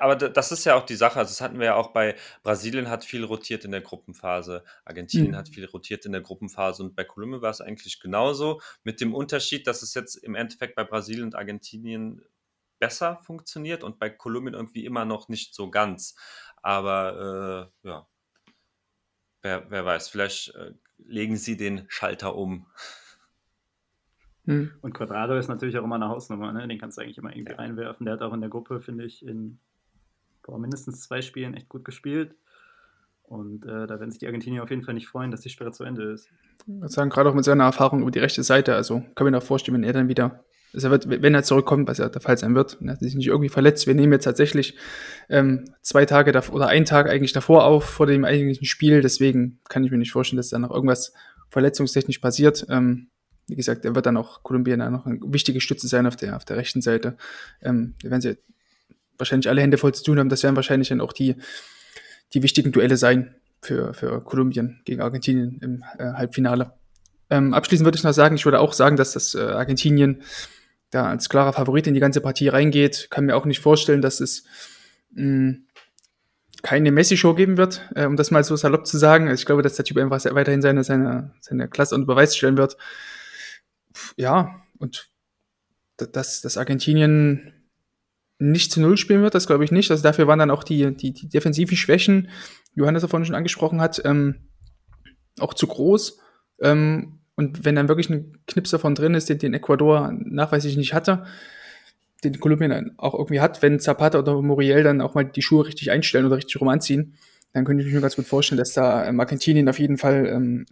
aber das ist ja auch die Sache. Also das hatten wir ja auch bei Brasilien hat viel rotiert in der Gruppenphase, Argentinien mhm. hat viel rotiert in der Gruppenphase und bei Kolumbien war es eigentlich genauso. Mit dem Unterschied, dass es jetzt im Endeffekt bei Brasilien und Argentinien besser funktioniert und bei Kolumbien irgendwie immer noch nicht so ganz. Aber äh, ja, wer, wer weiß, vielleicht äh, legen sie den Schalter um. Hm. Und Quadrado ist natürlich auch immer eine Hausnummer, ne? den kannst du eigentlich immer irgendwie ja. reinwerfen. Der hat auch in der Gruppe, finde ich, in boah, mindestens zwei Spielen echt gut gespielt. Und äh, da werden sich die Argentinier auf jeden Fall nicht freuen, dass die Sperre zu Ende ist. Ich würde sagen, gerade auch mit seiner Erfahrung über die rechte Seite, also kann mir auch vorstellen, wenn er dann wieder also er wird, wenn er zurückkommt, was ja der Fall sein wird, und er hat sich nicht irgendwie verletzt. Wir nehmen jetzt tatsächlich ähm, zwei Tage davor oder einen Tag eigentlich davor auf, vor dem eigentlichen Spiel. Deswegen kann ich mir nicht vorstellen, dass da noch irgendwas verletzungstechnisch passiert. Ähm, wie gesagt, er wird dann auch Kolumbien dann noch eine wichtige Stütze sein auf der, auf der rechten Seite. Ähm, da werden sie wahrscheinlich alle Hände voll zu tun haben. Das werden wahrscheinlich dann auch die, die wichtigen Duelle sein für, für Kolumbien gegen Argentinien im äh, Halbfinale. Ähm, abschließend würde ich noch sagen, ich würde auch sagen, dass das äh, Argentinien da als klarer Favorit in die ganze Partie reingeht. Kann mir auch nicht vorstellen, dass es mh, hm, keine Messi-Show geben wird, äh, um das mal so salopp zu sagen. Also ich glaube, dass der Typ einfach weiterhin seine, seine, seine Klasse unter Beweis stellen wird. Ja, und dass, dass Argentinien nicht zu Null spielen wird, das glaube ich nicht. Also dafür waren dann auch die, die, die defensiven Schwächen, Johannes davon schon angesprochen hat, ähm, auch zu groß. Ähm, und wenn dann wirklich ein Knips davon drin ist, den, den Ecuador nachweislich nicht hatte, den Kolumbien auch irgendwie hat, wenn Zapata oder Muriel dann auch mal die Schuhe richtig einstellen oder richtig rum anziehen, dann könnte ich mir ganz gut vorstellen, dass da ähm, Argentinien auf jeden Fall ähm,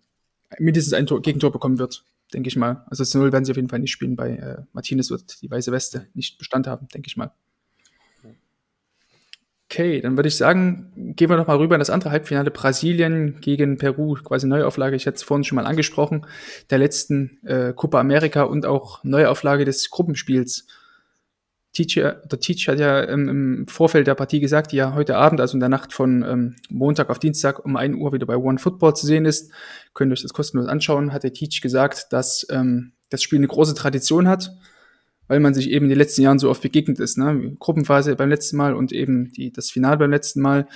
mindestens ein Tor, Gegentor bekommen wird, denke ich mal. Also zu Null werden sie auf jeden Fall nicht spielen. Bei äh, Martinez wird die weiße Weste nicht Bestand haben, denke ich mal. Okay, dann würde ich sagen, gehen wir nochmal rüber in das andere Halbfinale. Brasilien gegen Peru, quasi Neuauflage, ich hatte es vorhin schon mal angesprochen, der letzten äh, Copa America und auch Neuauflage des Gruppenspiels. Teacher, der Teach hat ja ähm, im Vorfeld der Partie gesagt, die ja heute Abend, also in der Nacht von ähm, Montag auf Dienstag um 1 Uhr wieder bei One Football zu sehen ist. Könnt ihr euch das kostenlos anschauen, hat der Teach gesagt, dass ähm, das Spiel eine große Tradition hat weil man sich eben in den letzten Jahren so oft begegnet ist. Ne? Gruppenphase beim letzten Mal und eben die, das Finale beim letzten Mal.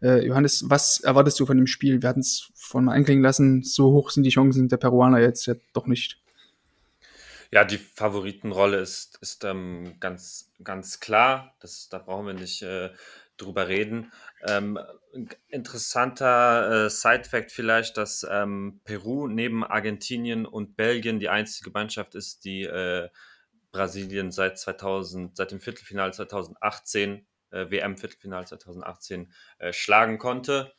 Äh, Johannes, was erwartest du von dem Spiel? Wir hatten es vorhin mal anklingen lassen, so hoch sind die Chancen der Peruaner jetzt ja doch nicht. Ja, die Favoritenrolle ist, ist ähm, ganz, ganz klar. Das, da brauchen wir nicht äh, drüber reden. Ähm, interessanter äh, Side-Fact vielleicht, dass ähm, Peru neben Argentinien und Belgien die einzige Mannschaft ist, die äh, Brasilien seit 2000, seit dem Viertelfinale 2018, äh, WM-Viertelfinale 2018 äh, schlagen konnte.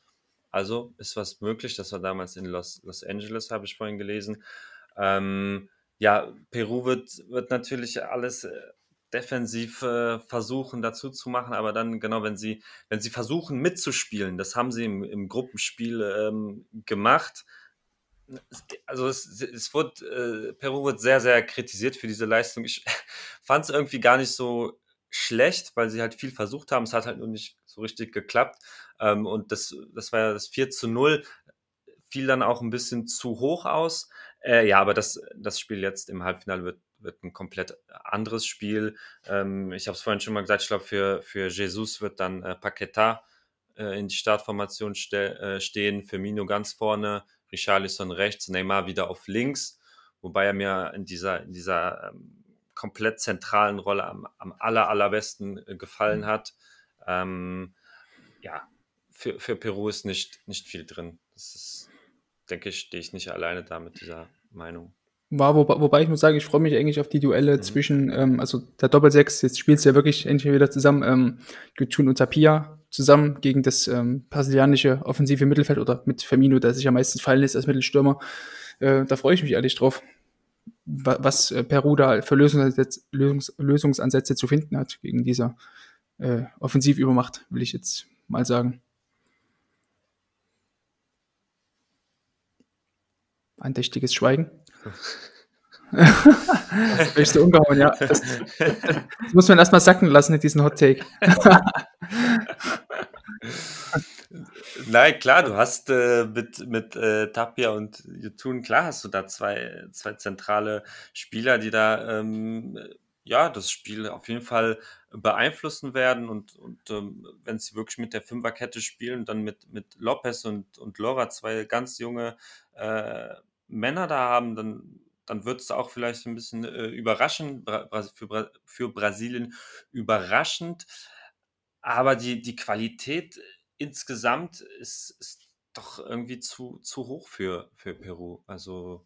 Also ist was möglich. Das war damals in Los, Los Angeles, habe ich vorhin gelesen. Ähm, ja, Peru wird, wird natürlich alles äh, defensiv äh, versuchen dazu zu machen, aber dann genau, wenn sie, wenn sie versuchen mitzuspielen, das haben sie im, im Gruppenspiel ähm, gemacht, also es, es wird, äh, Peru wird sehr, sehr kritisiert für diese Leistung. Ich fand es irgendwie gar nicht so schlecht, weil sie halt viel versucht haben. Es hat halt nur nicht so richtig geklappt. Ähm, und das, das war ja das 4 zu 0, fiel dann auch ein bisschen zu hoch aus. Äh, ja, aber das, das Spiel jetzt im Halbfinale wird, wird ein komplett anderes Spiel. Ähm, ich habe es vorhin schon mal gesagt, ich glaube, für, für Jesus wird dann äh, Paqueta äh, in die Startformation ste äh, stehen, Firmino ganz vorne, Richarlison rechts, Neymar wieder auf links, wobei er mir in dieser, in dieser ähm, komplett zentralen Rolle am, am aller, allerbesten äh, gefallen mhm. hat. Ähm, ja, für, für Peru ist nicht, nicht viel drin. Das ist, denke ich, stehe ich nicht alleine da mit dieser Meinung. War, wo, wobei ich muss sagen, ich freue mich eigentlich auf die Duelle mhm. zwischen, ähm, also der Doppelsechs, jetzt spielst du ja wirklich endlich wieder zusammen, ähm, Gütun und Tapia. Zusammen gegen das ähm, brasilianische offensive Mittelfeld oder mit Firmino, der sich am meisten fallen lässt als Mittelstürmer. Äh, da freue ich mich ehrlich drauf, was äh, Peru da für Lösungsansätze, Lösungs Lösungsansätze zu finden hat gegen diese äh, Offensivübermacht, will ich jetzt mal sagen. Andächtiges Schweigen. das ist umgehauen, ja. Das, das, muss man erstmal sacken lassen, diesen Hot Take. Nein, klar, du hast äh, mit, mit äh, Tapia und Jutun, klar hast du da zwei, zwei zentrale Spieler, die da ähm, ja das Spiel auf jeden Fall beeinflussen werden und, und ähm, wenn sie wirklich mit der Fünferkette spielen, dann mit, mit Lopez und, und Laura zwei ganz junge äh, Männer da haben, dann dann wird es auch vielleicht ein bisschen äh, überraschend, Bra für, Bra für Brasilien überraschend. Aber die, die Qualität insgesamt ist, ist doch irgendwie zu, zu hoch für, für Peru. Also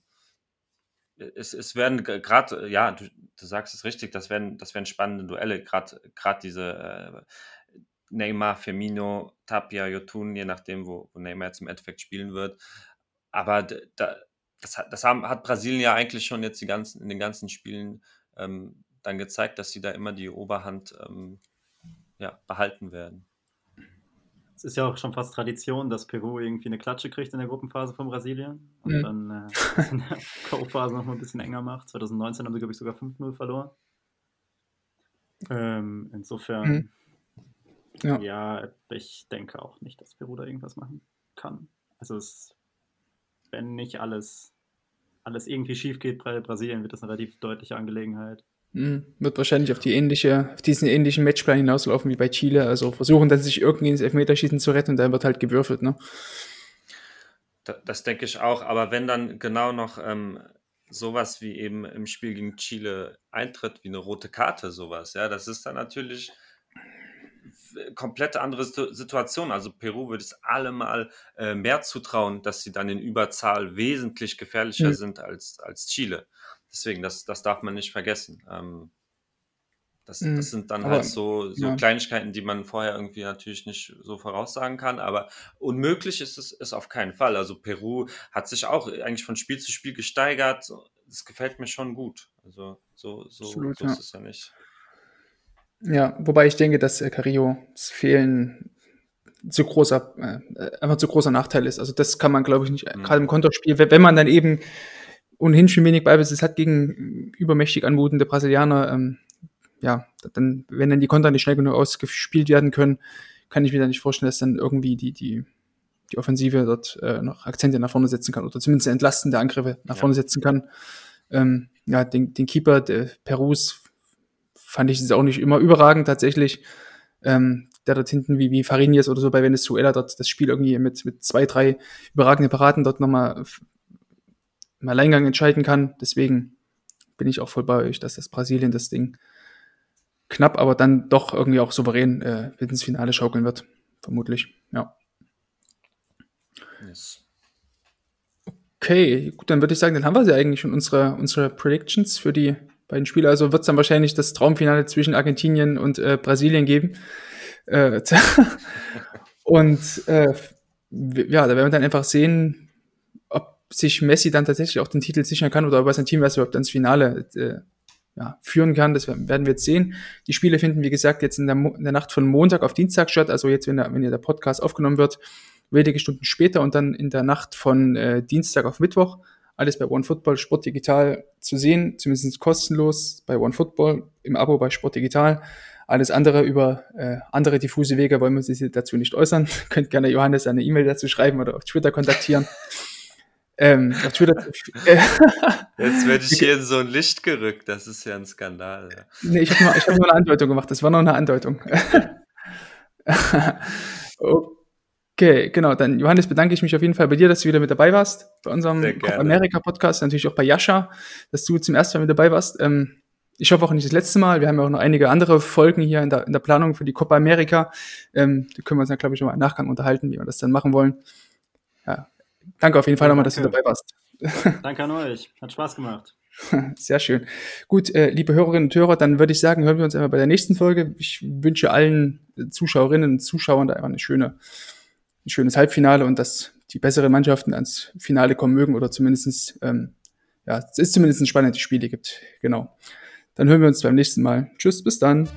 es, es werden gerade, ja, du, du, sagst es richtig, das werden, das werden spannende Duelle, gerade diese äh, Neymar, Firmino, Tapia, Jotun, je nachdem, wo, wo Neymar jetzt im Endeffekt spielen wird. Aber da, das, hat, das haben, hat Brasilien ja eigentlich schon jetzt die ganzen, in den ganzen Spielen ähm, dann gezeigt, dass sie da immer die Oberhand ähm, ja, behalten werden. Es ist ja auch schon fast Tradition, dass Peru irgendwie eine Klatsche kriegt in der Gruppenphase von Brasilien und mhm. dann äh, in der Co-Phase noch mal ein bisschen enger macht. 2019 haben sie, glaube ich, sogar 5-0 verloren. Ähm, insofern, mhm. ja. ja. ich denke auch nicht, dass Peru da irgendwas machen kann. Also es wenn nicht alles, alles irgendwie schief geht bei Brasilien, wird das eine relativ deutliche Angelegenheit. Mhm. Wird wahrscheinlich auf, die ähnliche, auf diesen ähnlichen Matchplan hinauslaufen wie bei Chile. Also versuchen dann sich irgendwie ins Elfmeterschießen zu retten und dann wird halt gewürfelt. Ne? Das, das denke ich auch. Aber wenn dann genau noch ähm, sowas wie eben im Spiel gegen Chile eintritt, wie eine rote Karte, sowas, ja, das ist dann natürlich komplett andere Situation. Also Peru würde es allemal äh, mehr zutrauen, dass sie dann in Überzahl wesentlich gefährlicher mhm. sind als, als Chile. Deswegen, das, das darf man nicht vergessen. Ähm, das, mhm. das, sind dann aber, halt so, so ja. Kleinigkeiten, die man vorher irgendwie natürlich nicht so voraussagen kann. Aber unmöglich ist es ist auf keinen Fall. Also Peru hat sich auch eigentlich von Spiel zu Spiel gesteigert. Das gefällt mir schon gut. Also so, so, Absolut, so ist ja. es ja nicht. Ja, wobei ich denke, dass äh, Carillo Fehlen zu großer, äh, einfach zu großer Nachteil ist. Also das kann man, glaube ich, nicht, mhm. gerade im Konterspiel, wenn man dann eben ohnehin schon wenig Ballbesitz hat gegen übermächtig anmutende Brasilianer, ähm, ja, dann, wenn dann die Konter nicht schnell genug ausgespielt werden können, kann ich mir da nicht vorstellen, dass dann irgendwie die, die, die Offensive dort äh, noch Akzente nach vorne setzen kann oder zumindest entlastende Angriffe nach vorne setzen kann. Ähm, ja, den, den Keeper der Perus fand ich es auch nicht immer überragend tatsächlich. Ähm, der dort hinten wie, wie Farinias oder so bei Venezuela dort das Spiel irgendwie mit, mit zwei, drei überragenden Paraden dort nochmal im Alleingang entscheiden kann. Deswegen bin ich auch voll bei euch, dass das Brasilien das Ding knapp, aber dann doch irgendwie auch souverän äh, ins Finale schaukeln wird. Vermutlich, ja. Yes. Okay, gut, dann würde ich sagen, dann haben wir sie eigentlich schon unsere, unsere Predictions für die beiden Spiele. Also wird es dann wahrscheinlich das Traumfinale zwischen Argentinien und äh, Brasilien geben. Äh, und äh, ja, da werden wir dann einfach sehen, ob sich Messi dann tatsächlich auch den Titel sichern kann oder ob er sein Team erst überhaupt ins Finale äh, ja, führen kann. Das werden wir jetzt sehen. Die Spiele finden, wie gesagt, jetzt in der, in der Nacht von Montag auf Dienstag statt. Also jetzt, wenn, der, wenn der Podcast aufgenommen wird, wenige Stunden später und dann in der Nacht von äh, Dienstag auf Mittwoch. Alles bei OneFootball Sport Digital zu sehen, zumindest kostenlos bei OneFootball im Abo bei Sport Digital. Alles andere über äh, andere diffuse Wege wollen wir sich dazu nicht äußern. Könnt gerne Johannes eine E-Mail dazu schreiben oder auf Twitter kontaktieren. ähm, auf Twitter. Äh, Jetzt werde ich hier in so ein Licht gerückt. Das ist ja ein Skandal. Ja. Nee, ich habe nur, hab nur eine Andeutung gemacht. Das war nur eine Andeutung. okay. Okay, genau. Dann, Johannes, bedanke ich mich auf jeden Fall bei dir, dass du wieder mit dabei warst. Bei unserem Copa America Podcast, natürlich auch bei Jascha, dass du zum ersten Mal mit dabei warst. Ähm, ich hoffe auch nicht das letzte Mal. Wir haben ja auch noch einige andere Folgen hier in der, in der Planung für die Copa America. Ähm, da können wir uns dann, glaube ich, nochmal im Nachgang unterhalten, wie wir das dann machen wollen. Ja, danke auf jeden Fall ja, nochmal, dass du dabei warst. Danke an euch. Hat Spaß gemacht. Sehr schön. Gut, äh, liebe Hörerinnen und Hörer, dann würde ich sagen, hören wir uns einmal bei der nächsten Folge. Ich wünsche allen Zuschauerinnen und Zuschauern da einfach eine schöne, ein schönes Halbfinale und dass die besseren Mannschaften ans Finale kommen mögen oder zumindestens ähm, ja, es ist zumindest ein spannendes Spiel gibt. Genau. Dann hören wir uns beim nächsten Mal. Tschüss, bis dann.